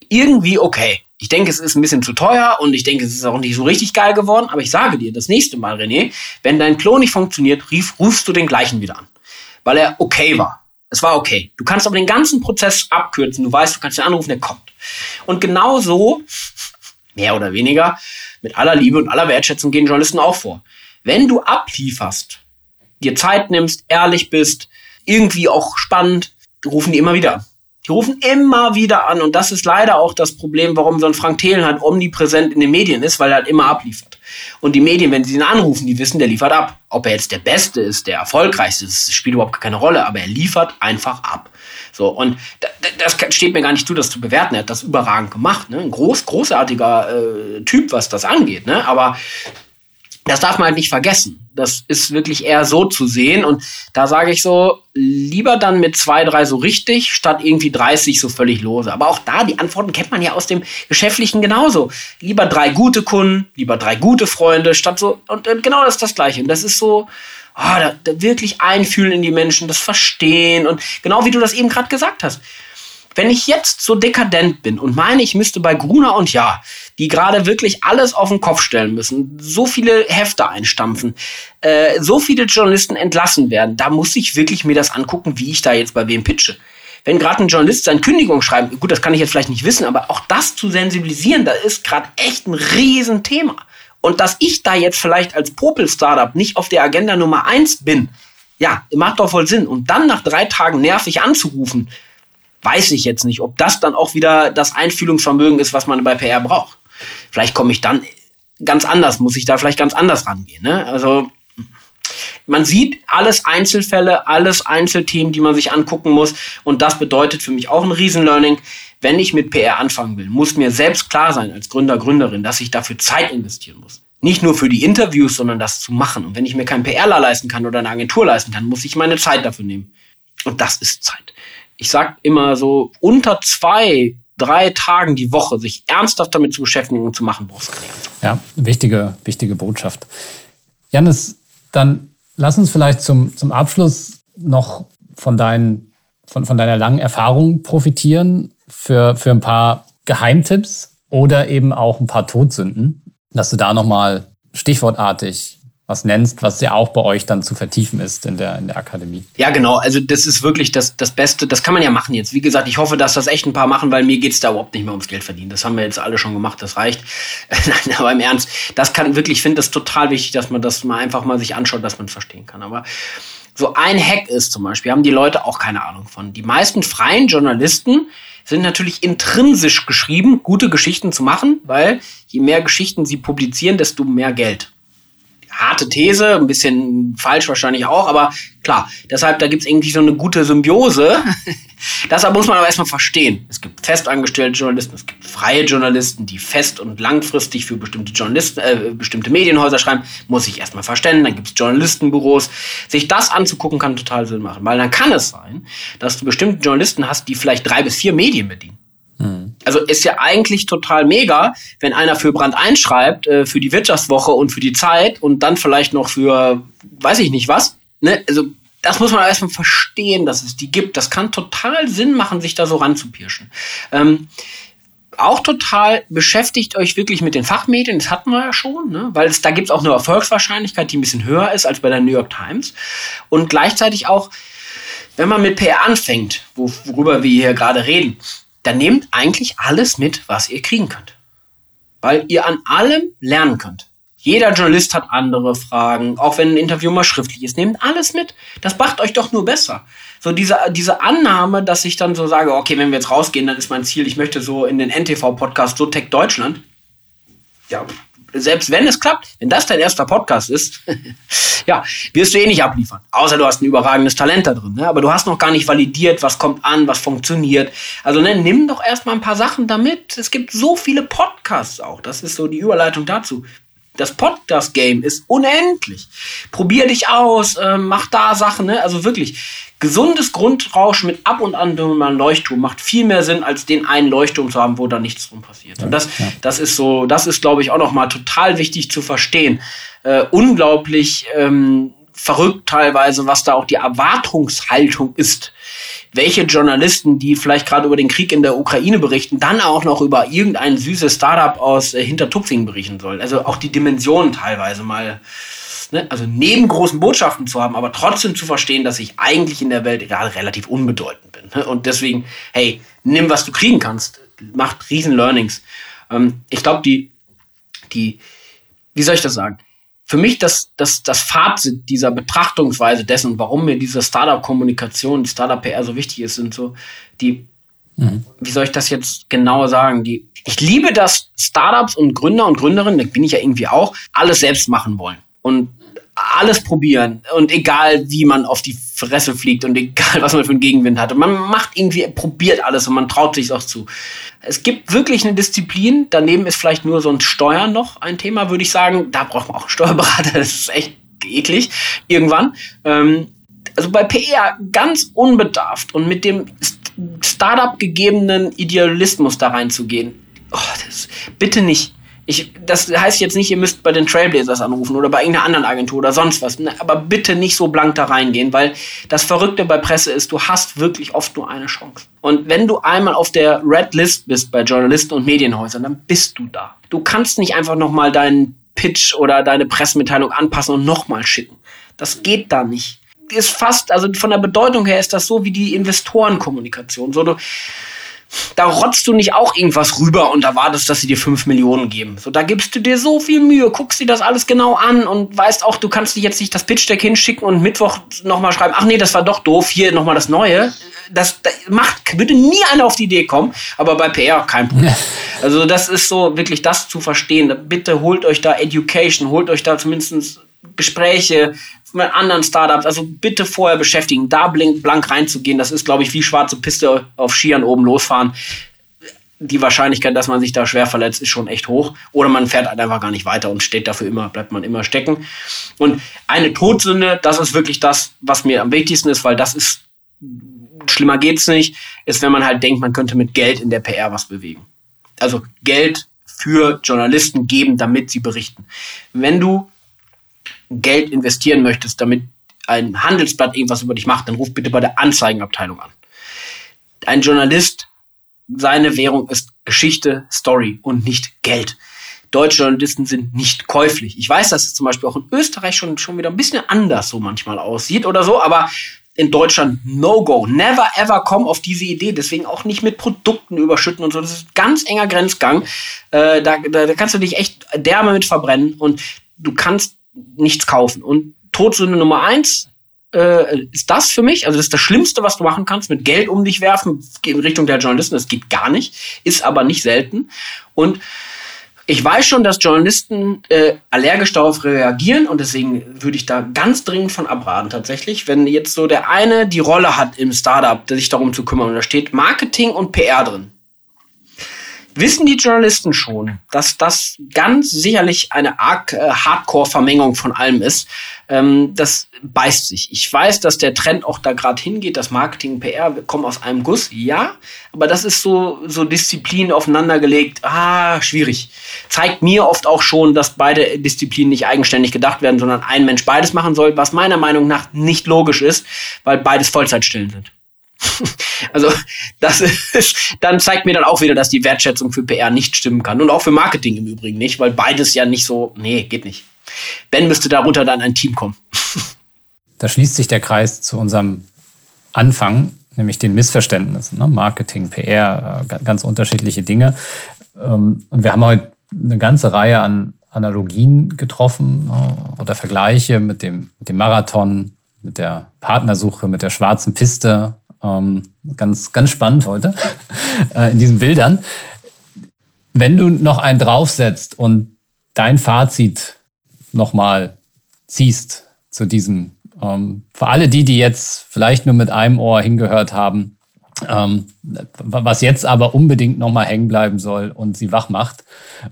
Irgendwie okay. Ich denke, es ist ein bisschen zu teuer und ich denke, es ist auch nicht so richtig geil geworden. Aber ich sage dir, das nächste Mal, René, wenn dein Klo nicht funktioniert, rief, rufst du den gleichen wieder an. Weil er okay war. Es war okay. Du kannst aber den ganzen Prozess abkürzen. Du weißt, du kannst ihn anrufen, der kommt. Und genau so, mehr oder weniger, mit aller Liebe und aller Wertschätzung gehen Journalisten auch vor. Wenn du ablieferst, dir Zeit nimmst, ehrlich bist, irgendwie auch spannend, rufen die immer wieder an. Die rufen immer wieder an und das ist leider auch das Problem, warum so ein Frank Thelen halt omnipräsent in den Medien ist, weil er halt immer abliefert. Und die Medien, wenn sie ihn anrufen, die wissen, der liefert ab. Ob er jetzt der Beste ist, der erfolgreichste ist, spielt überhaupt keine Rolle, aber er liefert einfach ab. So, und das steht mir gar nicht zu, das zu bewerten. Er hat das überragend gemacht. Ne? Ein groß, großartiger äh, Typ, was das angeht. Ne? Aber das darf man halt nicht vergessen. Das ist wirklich eher so zu sehen. Und da sage ich so, lieber dann mit zwei, drei so richtig, statt irgendwie 30 so völlig lose. Aber auch da, die Antworten kennt man ja aus dem Geschäftlichen genauso. Lieber drei gute Kunden, lieber drei gute Freunde, statt so, und, und genau das ist das Gleiche. Und das ist so, oh, da, da wirklich einfühlen in die Menschen, das verstehen und genau wie du das eben gerade gesagt hast. Wenn ich jetzt so dekadent bin und meine, ich müsste bei Gruner und Ja, die gerade wirklich alles auf den Kopf stellen müssen, so viele Hefte einstampfen, äh, so viele Journalisten entlassen werden, da muss ich wirklich mir das angucken, wie ich da jetzt bei wem pitche. Wenn gerade ein Journalist seine Kündigung schreibt, gut, das kann ich jetzt vielleicht nicht wissen, aber auch das zu sensibilisieren, da ist gerade echt ein Riesenthema. Und dass ich da jetzt vielleicht als Popel-Startup nicht auf der Agenda Nummer eins bin, ja, macht doch voll Sinn. Und dann nach drei Tagen nervig anzurufen, weiß ich jetzt nicht, ob das dann auch wieder das Einfühlungsvermögen ist, was man bei PR braucht. Vielleicht komme ich dann ganz anders, muss ich da vielleicht ganz anders rangehen. Ne? Also man sieht alles Einzelfälle, alles Einzelthemen, die man sich angucken muss. Und das bedeutet für mich auch ein Riesenlearning. Wenn ich mit PR anfangen will, muss mir selbst klar sein als Gründer, Gründerin, dass ich dafür Zeit investieren muss. Nicht nur für die Interviews, sondern das zu machen. Und wenn ich mir keinen PRler leisten kann oder eine Agentur leisten kann, muss ich meine Zeit dafür nehmen. Und das ist Zeit ich sag immer so, unter zwei, drei Tagen die Woche sich ernsthaft damit zu beschäftigen und zu machen, brauchst du Ja, wichtige, wichtige Botschaft. Janis, dann lass uns vielleicht zum, zum Abschluss noch von, deinen, von, von deiner langen Erfahrung profitieren für, für ein paar Geheimtipps oder eben auch ein paar Todsünden, dass du da nochmal stichwortartig was nennst, was ja auch bei euch dann zu vertiefen ist in der, in der Akademie. Ja, genau. Also das ist wirklich das, das Beste. Das kann man ja machen jetzt. Wie gesagt, ich hoffe, dass das echt ein paar machen, weil mir geht's da überhaupt nicht mehr ums Geld verdienen. Das haben wir jetzt alle schon gemacht, das reicht. Nein, aber im Ernst, das kann wirklich, ich finde das total wichtig, dass man das mal einfach mal sich anschaut, dass man verstehen kann. Aber so ein Hack ist zum Beispiel, haben die Leute auch keine Ahnung von. Die meisten freien Journalisten sind natürlich intrinsisch geschrieben, gute Geschichten zu machen, weil je mehr Geschichten sie publizieren, desto mehr Geld harte These, ein bisschen falsch wahrscheinlich auch, aber klar, deshalb, da gibt's irgendwie so eine gute Symbiose. deshalb muss man aber erstmal verstehen. Es gibt festangestellte Journalisten, es gibt freie Journalisten, die fest und langfristig für bestimmte Journalisten, äh, bestimmte Medienhäuser schreiben, muss ich erstmal verstehen. Dann gibt's Journalistenbüros. Sich das anzugucken, kann total Sinn machen. Weil dann kann es sein, dass du bestimmte Journalisten hast, die vielleicht drei bis vier Medien bedienen. Also ist ja eigentlich total mega, wenn einer für Brand einschreibt, äh, für die Wirtschaftswoche und für die Zeit und dann vielleicht noch für weiß ich nicht was. Ne? Also das muss man erstmal verstehen, dass es die gibt. Das kann total Sinn machen, sich da so ranzupirschen. Ähm, auch total beschäftigt euch wirklich mit den Fachmedien, das hatten wir ja schon, ne? weil es, da gibt es auch eine Erfolgswahrscheinlichkeit, die ein bisschen höher ist als bei der New York Times. Und gleichzeitig auch, wenn man mit PR anfängt, worüber wir hier gerade reden, dann nehmt eigentlich alles mit, was ihr kriegen könnt. Weil ihr an allem lernen könnt. Jeder Journalist hat andere Fragen, auch wenn ein Interview mal schriftlich ist. Nehmt alles mit. Das macht euch doch nur besser. So diese, diese Annahme, dass ich dann so sage, okay, wenn wir jetzt rausgehen, dann ist mein Ziel, ich möchte so in den NTV-Podcast, so Tech Deutschland. Ja, selbst wenn es klappt, wenn das dein erster Podcast ist, ja, wirst du eh nicht abliefern. Außer du hast ein überragendes Talent da drin. Ne? Aber du hast noch gar nicht validiert, was kommt an, was funktioniert. Also ne, nimm doch erstmal ein paar Sachen damit. Es gibt so viele Podcasts auch. Das ist so die Überleitung dazu. Das Podcast-Game ist unendlich. Probier dich aus, äh, mach da Sachen, ne? Also wirklich, gesundes Grundrauschen mit ab und an mal Leuchtturm macht viel mehr Sinn, als den einen Leuchtturm zu haben, wo da nichts drum passiert. Und das, das ist so, das ist, glaube ich, auch nochmal total wichtig zu verstehen. Äh, unglaublich ähm, verrückt teilweise, was da auch die Erwartungshaltung ist. Welche Journalisten, die vielleicht gerade über den Krieg in der Ukraine berichten, dann auch noch über irgendein süßes Startup aus äh, Hintertupfing berichten sollen. Also auch die Dimensionen teilweise mal ne, also neben großen Botschaften zu haben, aber trotzdem zu verstehen, dass ich eigentlich in der Welt gerade relativ unbedeutend bin. Ne? Und deswegen, hey, nimm, was du kriegen kannst. Macht riesen Learnings. Ähm, ich glaube, die, die, wie soll ich das sagen? Für mich das, das, das Fazit dieser Betrachtungsweise dessen, warum mir diese Startup-Kommunikation, die Startup-PR so wichtig ist, sind so die mhm. wie soll ich das jetzt genau sagen? Die, ich liebe, dass Startups und Gründer und Gründerinnen, da bin ich ja irgendwie auch, alles selbst machen wollen. Und alles probieren und egal wie man auf die Fresse fliegt und egal was man für einen Gegenwind hatte. Man macht irgendwie, probiert alles und man traut sich auch zu. Es gibt wirklich eine Disziplin, daneben ist vielleicht nur so ein Steuern noch ein Thema, würde ich sagen. Da braucht man auch einen Steuerberater, das ist echt eklig irgendwann. Ähm, also bei PR ganz unbedarft und mit dem Startup gegebenen Idealismus da reinzugehen. Oh, das, bitte nicht. Ich, das heißt jetzt nicht, ihr müsst bei den Trailblazers anrufen oder bei irgendeiner anderen Agentur oder sonst was. Ne? Aber bitte nicht so blank da reingehen, weil das Verrückte bei Presse ist, du hast wirklich oft nur eine Chance. Und wenn du einmal auf der Red List bist bei Journalisten und Medienhäusern, dann bist du da. Du kannst nicht einfach nochmal deinen Pitch oder deine Pressemitteilung anpassen und nochmal schicken. Das geht da nicht. Ist fast, also von der Bedeutung her ist das so wie die Investorenkommunikation. So, du, da rotzt du nicht auch irgendwas rüber und erwartest, dass sie dir fünf Millionen geben. So, da gibst du dir so viel Mühe, guckst dir das alles genau an und weißt auch, du kannst dich jetzt nicht das Pitch-Deck hinschicken und Mittwoch nochmal schreiben, ach nee, das war doch doof, hier nochmal das Neue. Das, das macht, würde nie einer auf die Idee kommen, aber bei PR kein Problem. Also das ist so, wirklich das zu verstehen. Bitte holt euch da Education, holt euch da zumindest Gespräche, mit anderen Startups. Also bitte vorher beschäftigen, da blank, reinzugehen. Das ist, glaube ich, wie schwarze Piste auf Skiern oben losfahren. Die Wahrscheinlichkeit, dass man sich da schwer verletzt, ist schon echt hoch. Oder man fährt halt einfach gar nicht weiter und steht dafür immer, bleibt man immer stecken. Und eine Todsünde, das ist wirklich das, was mir am wichtigsten ist, weil das ist, schlimmer geht's nicht, ist, wenn man halt denkt, man könnte mit Geld in der PR was bewegen. Also Geld für Journalisten geben, damit sie berichten. Wenn du Geld investieren möchtest, damit ein Handelsblatt irgendwas über dich macht, dann ruf bitte bei der Anzeigenabteilung an. Ein Journalist, seine Währung ist Geschichte, Story und nicht Geld. Deutsche Journalisten sind nicht käuflich. Ich weiß, dass es zum Beispiel auch in Österreich schon, schon wieder ein bisschen anders so manchmal aussieht oder so, aber in Deutschland No-Go. Never ever komm auf diese Idee. Deswegen auch nicht mit Produkten überschütten und so. Das ist ein ganz enger Grenzgang. Äh, da, da, da kannst du dich echt derbe mit verbrennen und du kannst nichts kaufen. Und Todsünde Nummer eins äh, ist das für mich. Also das ist das Schlimmste, was du machen kannst, mit Geld um dich werfen in Richtung der Journalisten. Das geht gar nicht, ist aber nicht selten. Und ich weiß schon, dass Journalisten äh, allergisch darauf reagieren und deswegen würde ich da ganz dringend von abraten tatsächlich. Wenn jetzt so der eine die Rolle hat im Startup, sich darum zu kümmern und da steht Marketing und PR drin, wissen die Journalisten schon, dass das ganz sicherlich eine arg äh, Hardcore-Vermengung von allem ist. Ähm, das beißt sich. Ich weiß, dass der Trend auch da gerade hingeht, dass Marketing und PR kommen aus einem Guss, ja, aber das ist so, so Disziplin aufeinandergelegt, ah, schwierig. Zeigt mir oft auch schon, dass beide Disziplinen nicht eigenständig gedacht werden, sondern ein Mensch beides machen soll, was meiner Meinung nach nicht logisch ist, weil beides Vollzeitstellen sind. Also das ist, dann zeigt mir dann auch wieder, dass die Wertschätzung für PR nicht stimmen kann und auch für Marketing im Übrigen nicht, weil beides ja nicht so, nee, geht nicht. Ben müsste darunter dann ein Team kommen. Da schließt sich der Kreis zu unserem Anfang, nämlich den Missverständnissen. Ne? Marketing, PR, äh, ganz unterschiedliche Dinge. Ähm, und wir haben heute eine ganze Reihe an Analogien getroffen äh, oder Vergleiche mit dem, mit dem Marathon, mit der Partnersuche, mit der schwarzen Piste ähm, ganz, ganz spannend heute äh, in diesen Bildern. Wenn du noch einen draufsetzt und dein Fazit nochmal ziehst zu diesem, ähm, für alle die, die jetzt vielleicht nur mit einem Ohr hingehört haben, ähm, was jetzt aber unbedingt nochmal hängen bleiben soll und sie wach macht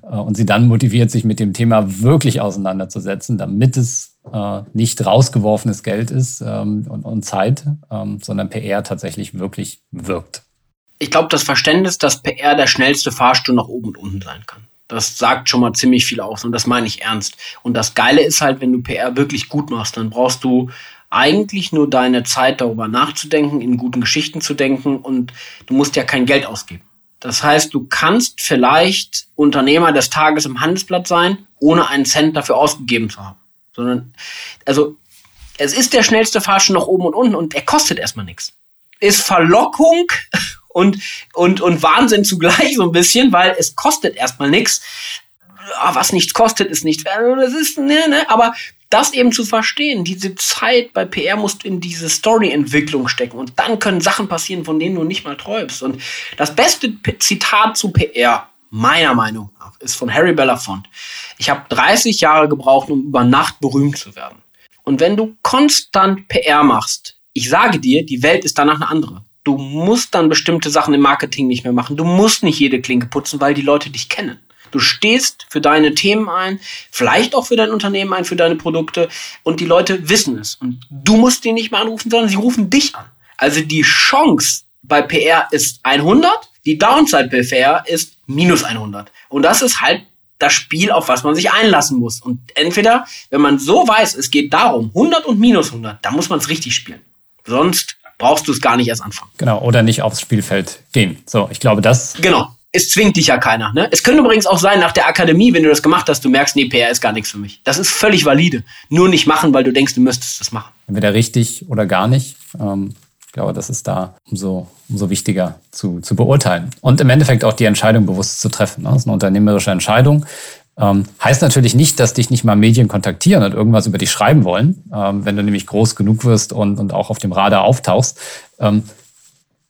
äh, und sie dann motiviert, sich mit dem Thema wirklich auseinanderzusetzen, damit es äh, nicht rausgeworfenes Geld ist ähm, und, und, Zeit, ähm, sondern PR tatsächlich wirklich wirkt. Ich glaube, das Verständnis, dass PR der schnellste Fahrstuhl nach oben und unten sein kann. Das sagt schon mal ziemlich viel aus und das meine ich ernst. Und das Geile ist halt, wenn du PR wirklich gut machst, dann brauchst du eigentlich nur deine Zeit darüber nachzudenken, in guten Geschichten zu denken und du musst ja kein Geld ausgeben. Das heißt, du kannst vielleicht Unternehmer des Tages im Handelsblatt sein, ohne einen Cent dafür ausgegeben zu haben sondern, also, es ist der schnellste Fahrstuhl nach oben und unten und er kostet erstmal nichts. Ist Verlockung und, und, und Wahnsinn zugleich so ein bisschen, weil es kostet erstmal nichts. Ah, was nichts kostet, ist nichts. Also, das ist, ne, ne, aber das eben zu verstehen, diese Zeit bei PR musst du in diese Story-Entwicklung stecken und dann können Sachen passieren, von denen du nicht mal träumst. Und das beste Zitat zu PR, meiner Meinung nach, ist von Harry Belafonte. Ich habe 30 Jahre gebraucht, um über Nacht berühmt zu werden. Und wenn du konstant PR machst, ich sage dir, die Welt ist danach eine andere. Du musst dann bestimmte Sachen im Marketing nicht mehr machen. Du musst nicht jede Klinke putzen, weil die Leute dich kennen. Du stehst für deine Themen ein, vielleicht auch für dein Unternehmen ein, für deine Produkte und die Leute wissen es. Und du musst die nicht mehr anrufen, sondern sie rufen dich an. Also die Chance bei PR ist 100, die Downside bei PR ist minus 100. Und das ist halt das Spiel, auf was man sich einlassen muss. Und entweder, wenn man so weiß, es geht darum, 100 und minus 100, dann muss man es richtig spielen. Sonst brauchst du es gar nicht erst anfangen. Genau, oder nicht aufs Spielfeld gehen. So, ich glaube, das. Genau es zwingt dich ja keiner. Ne? Es könnte übrigens auch sein, nach der Akademie, wenn du das gemacht hast, du merkst, nee, PR ist gar nichts für mich. Das ist völlig valide. Nur nicht machen, weil du denkst, du müsstest das machen. Entweder richtig oder gar nicht. Ähm, ich glaube, das ist da umso, umso wichtiger zu, zu beurteilen. Und im Endeffekt auch die Entscheidung bewusst zu treffen. Ne? Das ist eine unternehmerische Entscheidung. Ähm, heißt natürlich nicht, dass dich nicht mal Medien kontaktieren und irgendwas über dich schreiben wollen. Ähm, wenn du nämlich groß genug wirst und, und auch auf dem Radar auftauchst. Ähm,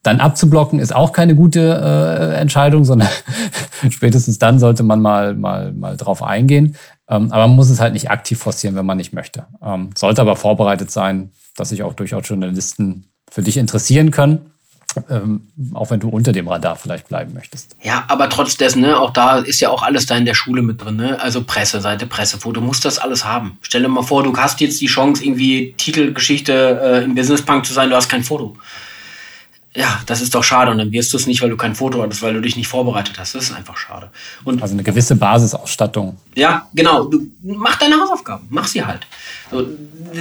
dann abzublocken ist auch keine gute äh, Entscheidung, sondern spätestens dann sollte man mal, mal, mal drauf eingehen. Ähm, aber man muss es halt nicht aktiv forcieren, wenn man nicht möchte. Ähm, sollte aber vorbereitet sein, dass sich auch durchaus Journalisten für dich interessieren können. Ähm, auch wenn du unter dem Radar vielleicht bleiben möchtest. Ja, aber trotz dessen, ne, auch da ist ja auch alles da in der Schule mit drin, ne? Also Presseseite, Pressefoto, du musst das alles haben. Stell dir mal vor, du hast jetzt die Chance, irgendwie Titelgeschichte äh, im Businesspunk zu sein, du hast kein Foto ja, das ist doch schade. Und dann wirst du es nicht, weil du kein Foto hattest, weil du dich nicht vorbereitet hast. Das ist einfach schade. Und also eine gewisse Basisausstattung. Ja, genau. Du mach deine Hausaufgaben. Mach sie halt. So,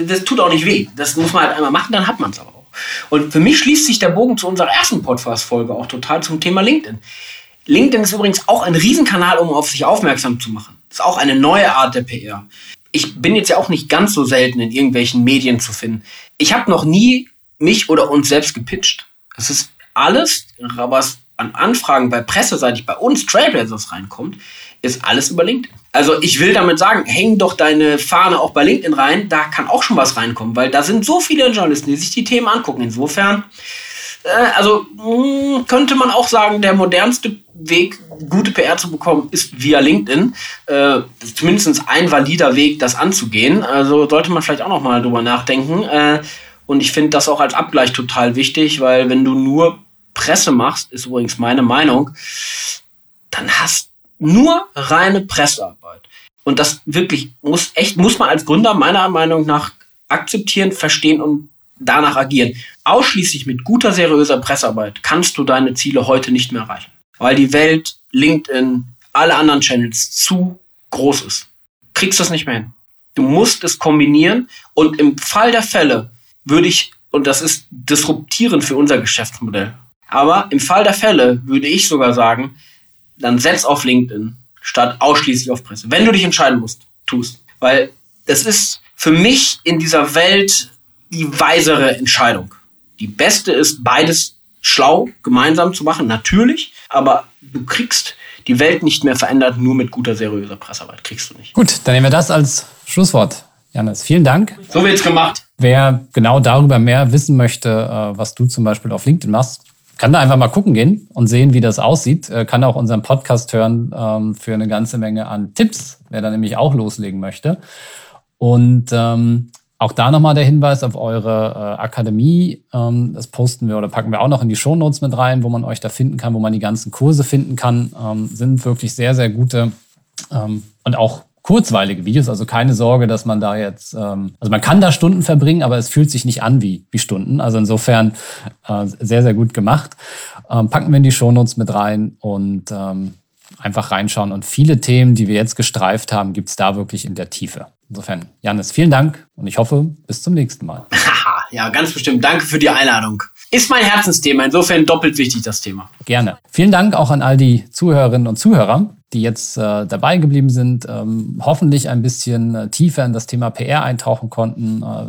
das tut auch nicht weh. Das muss man halt einmal machen, dann hat man es aber auch. Und für mich schließt sich der Bogen zu unserer ersten Podcast-Folge auch total zum Thema LinkedIn. LinkedIn ist übrigens auch ein Riesenkanal, um auf sich aufmerksam zu machen. Das ist auch eine neue Art der PR. Ich bin jetzt ja auch nicht ganz so selten in irgendwelchen Medien zu finden. Ich habe noch nie mich oder uns selbst gepitcht. Es ist alles, was an Anfragen bei presseseitig bei uns Trailblazers reinkommt, ist alles über LinkedIn. Also ich will damit sagen, häng doch deine Fahne auch bei LinkedIn rein, da kann auch schon was reinkommen, weil da sind so viele Journalisten, die sich die Themen angucken. Insofern, äh, also mh, hm, könnte man auch sagen, der modernste Weg, gute PR zu bekommen, ist via LinkedIn. Äh, zumindest ein valider Weg, das anzugehen. Also sollte man vielleicht auch noch mal drüber nachdenken. Äh, und ich finde das auch als Abgleich total wichtig, weil wenn du nur Presse machst, ist übrigens meine Meinung, dann hast nur reine Pressearbeit. Und das wirklich muss echt, muss man als Gründer meiner Meinung nach akzeptieren, verstehen und danach agieren. Ausschließlich mit guter, seriöser Pressearbeit kannst du deine Ziele heute nicht mehr erreichen. Weil die Welt, LinkedIn, alle anderen Channels zu groß ist. Kriegst das nicht mehr hin. Du musst es kombinieren und im Fall der Fälle würde ich, und das ist disruptierend für unser Geschäftsmodell, aber im Fall der Fälle würde ich sogar sagen, dann setz auf LinkedIn statt ausschließlich auf Presse. Wenn du dich entscheiden musst, tust. Weil das ist für mich in dieser Welt die weisere Entscheidung. Die beste ist, beides schlau gemeinsam zu machen, natürlich, aber du kriegst die Welt nicht mehr verändert, nur mit guter, seriöser Pressearbeit. Kriegst du nicht. Gut, dann nehmen wir das als Schlusswort. Janis, vielen Dank. So wird's gemacht. Wer genau darüber mehr wissen möchte, äh, was du zum Beispiel auf LinkedIn machst, kann da einfach mal gucken gehen und sehen, wie das aussieht. Äh, kann auch unseren Podcast hören ähm, für eine ganze Menge an Tipps, wer da nämlich auch loslegen möchte. Und ähm, auch da nochmal der Hinweis auf eure äh, Akademie. Ähm, das posten wir oder packen wir auch noch in die Shownotes mit rein, wo man euch da finden kann, wo man die ganzen Kurse finden kann. Sind wirklich sehr, sehr gute und auch kurzweilige Videos, also keine Sorge, dass man da jetzt, ähm, also man kann da Stunden verbringen, aber es fühlt sich nicht an wie, wie Stunden. Also insofern äh, sehr, sehr gut gemacht. Ähm, packen wir in die Shownotes mit rein und ähm, einfach reinschauen. Und viele Themen, die wir jetzt gestreift haben, gibt's da wirklich in der Tiefe. Insofern, Janis, vielen Dank und ich hoffe, bis zum nächsten Mal. ja, ganz bestimmt. Danke für die Einladung. Ist mein Herzensthema, insofern doppelt wichtig das Thema. Gerne. Vielen Dank auch an all die Zuhörerinnen und Zuhörer die jetzt äh, dabei geblieben sind, ähm, hoffentlich ein bisschen äh, tiefer in das Thema PR eintauchen konnten, äh,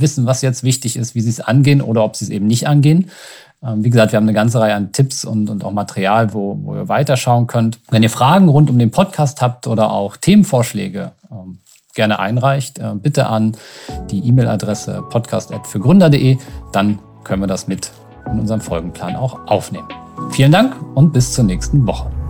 wissen, was jetzt wichtig ist, wie sie es angehen oder ob sie es eben nicht angehen. Ähm, wie gesagt, wir haben eine ganze Reihe an Tipps und, und auch Material, wo, wo ihr weiterschauen könnt. Wenn ihr Fragen rund um den Podcast habt oder auch Themenvorschläge, ähm, gerne einreicht, äh, bitte an die E-Mail-Adresse podcast.fürgründer.de. Dann können wir das mit in unseren Folgenplan auch aufnehmen. Vielen Dank und bis zur nächsten Woche.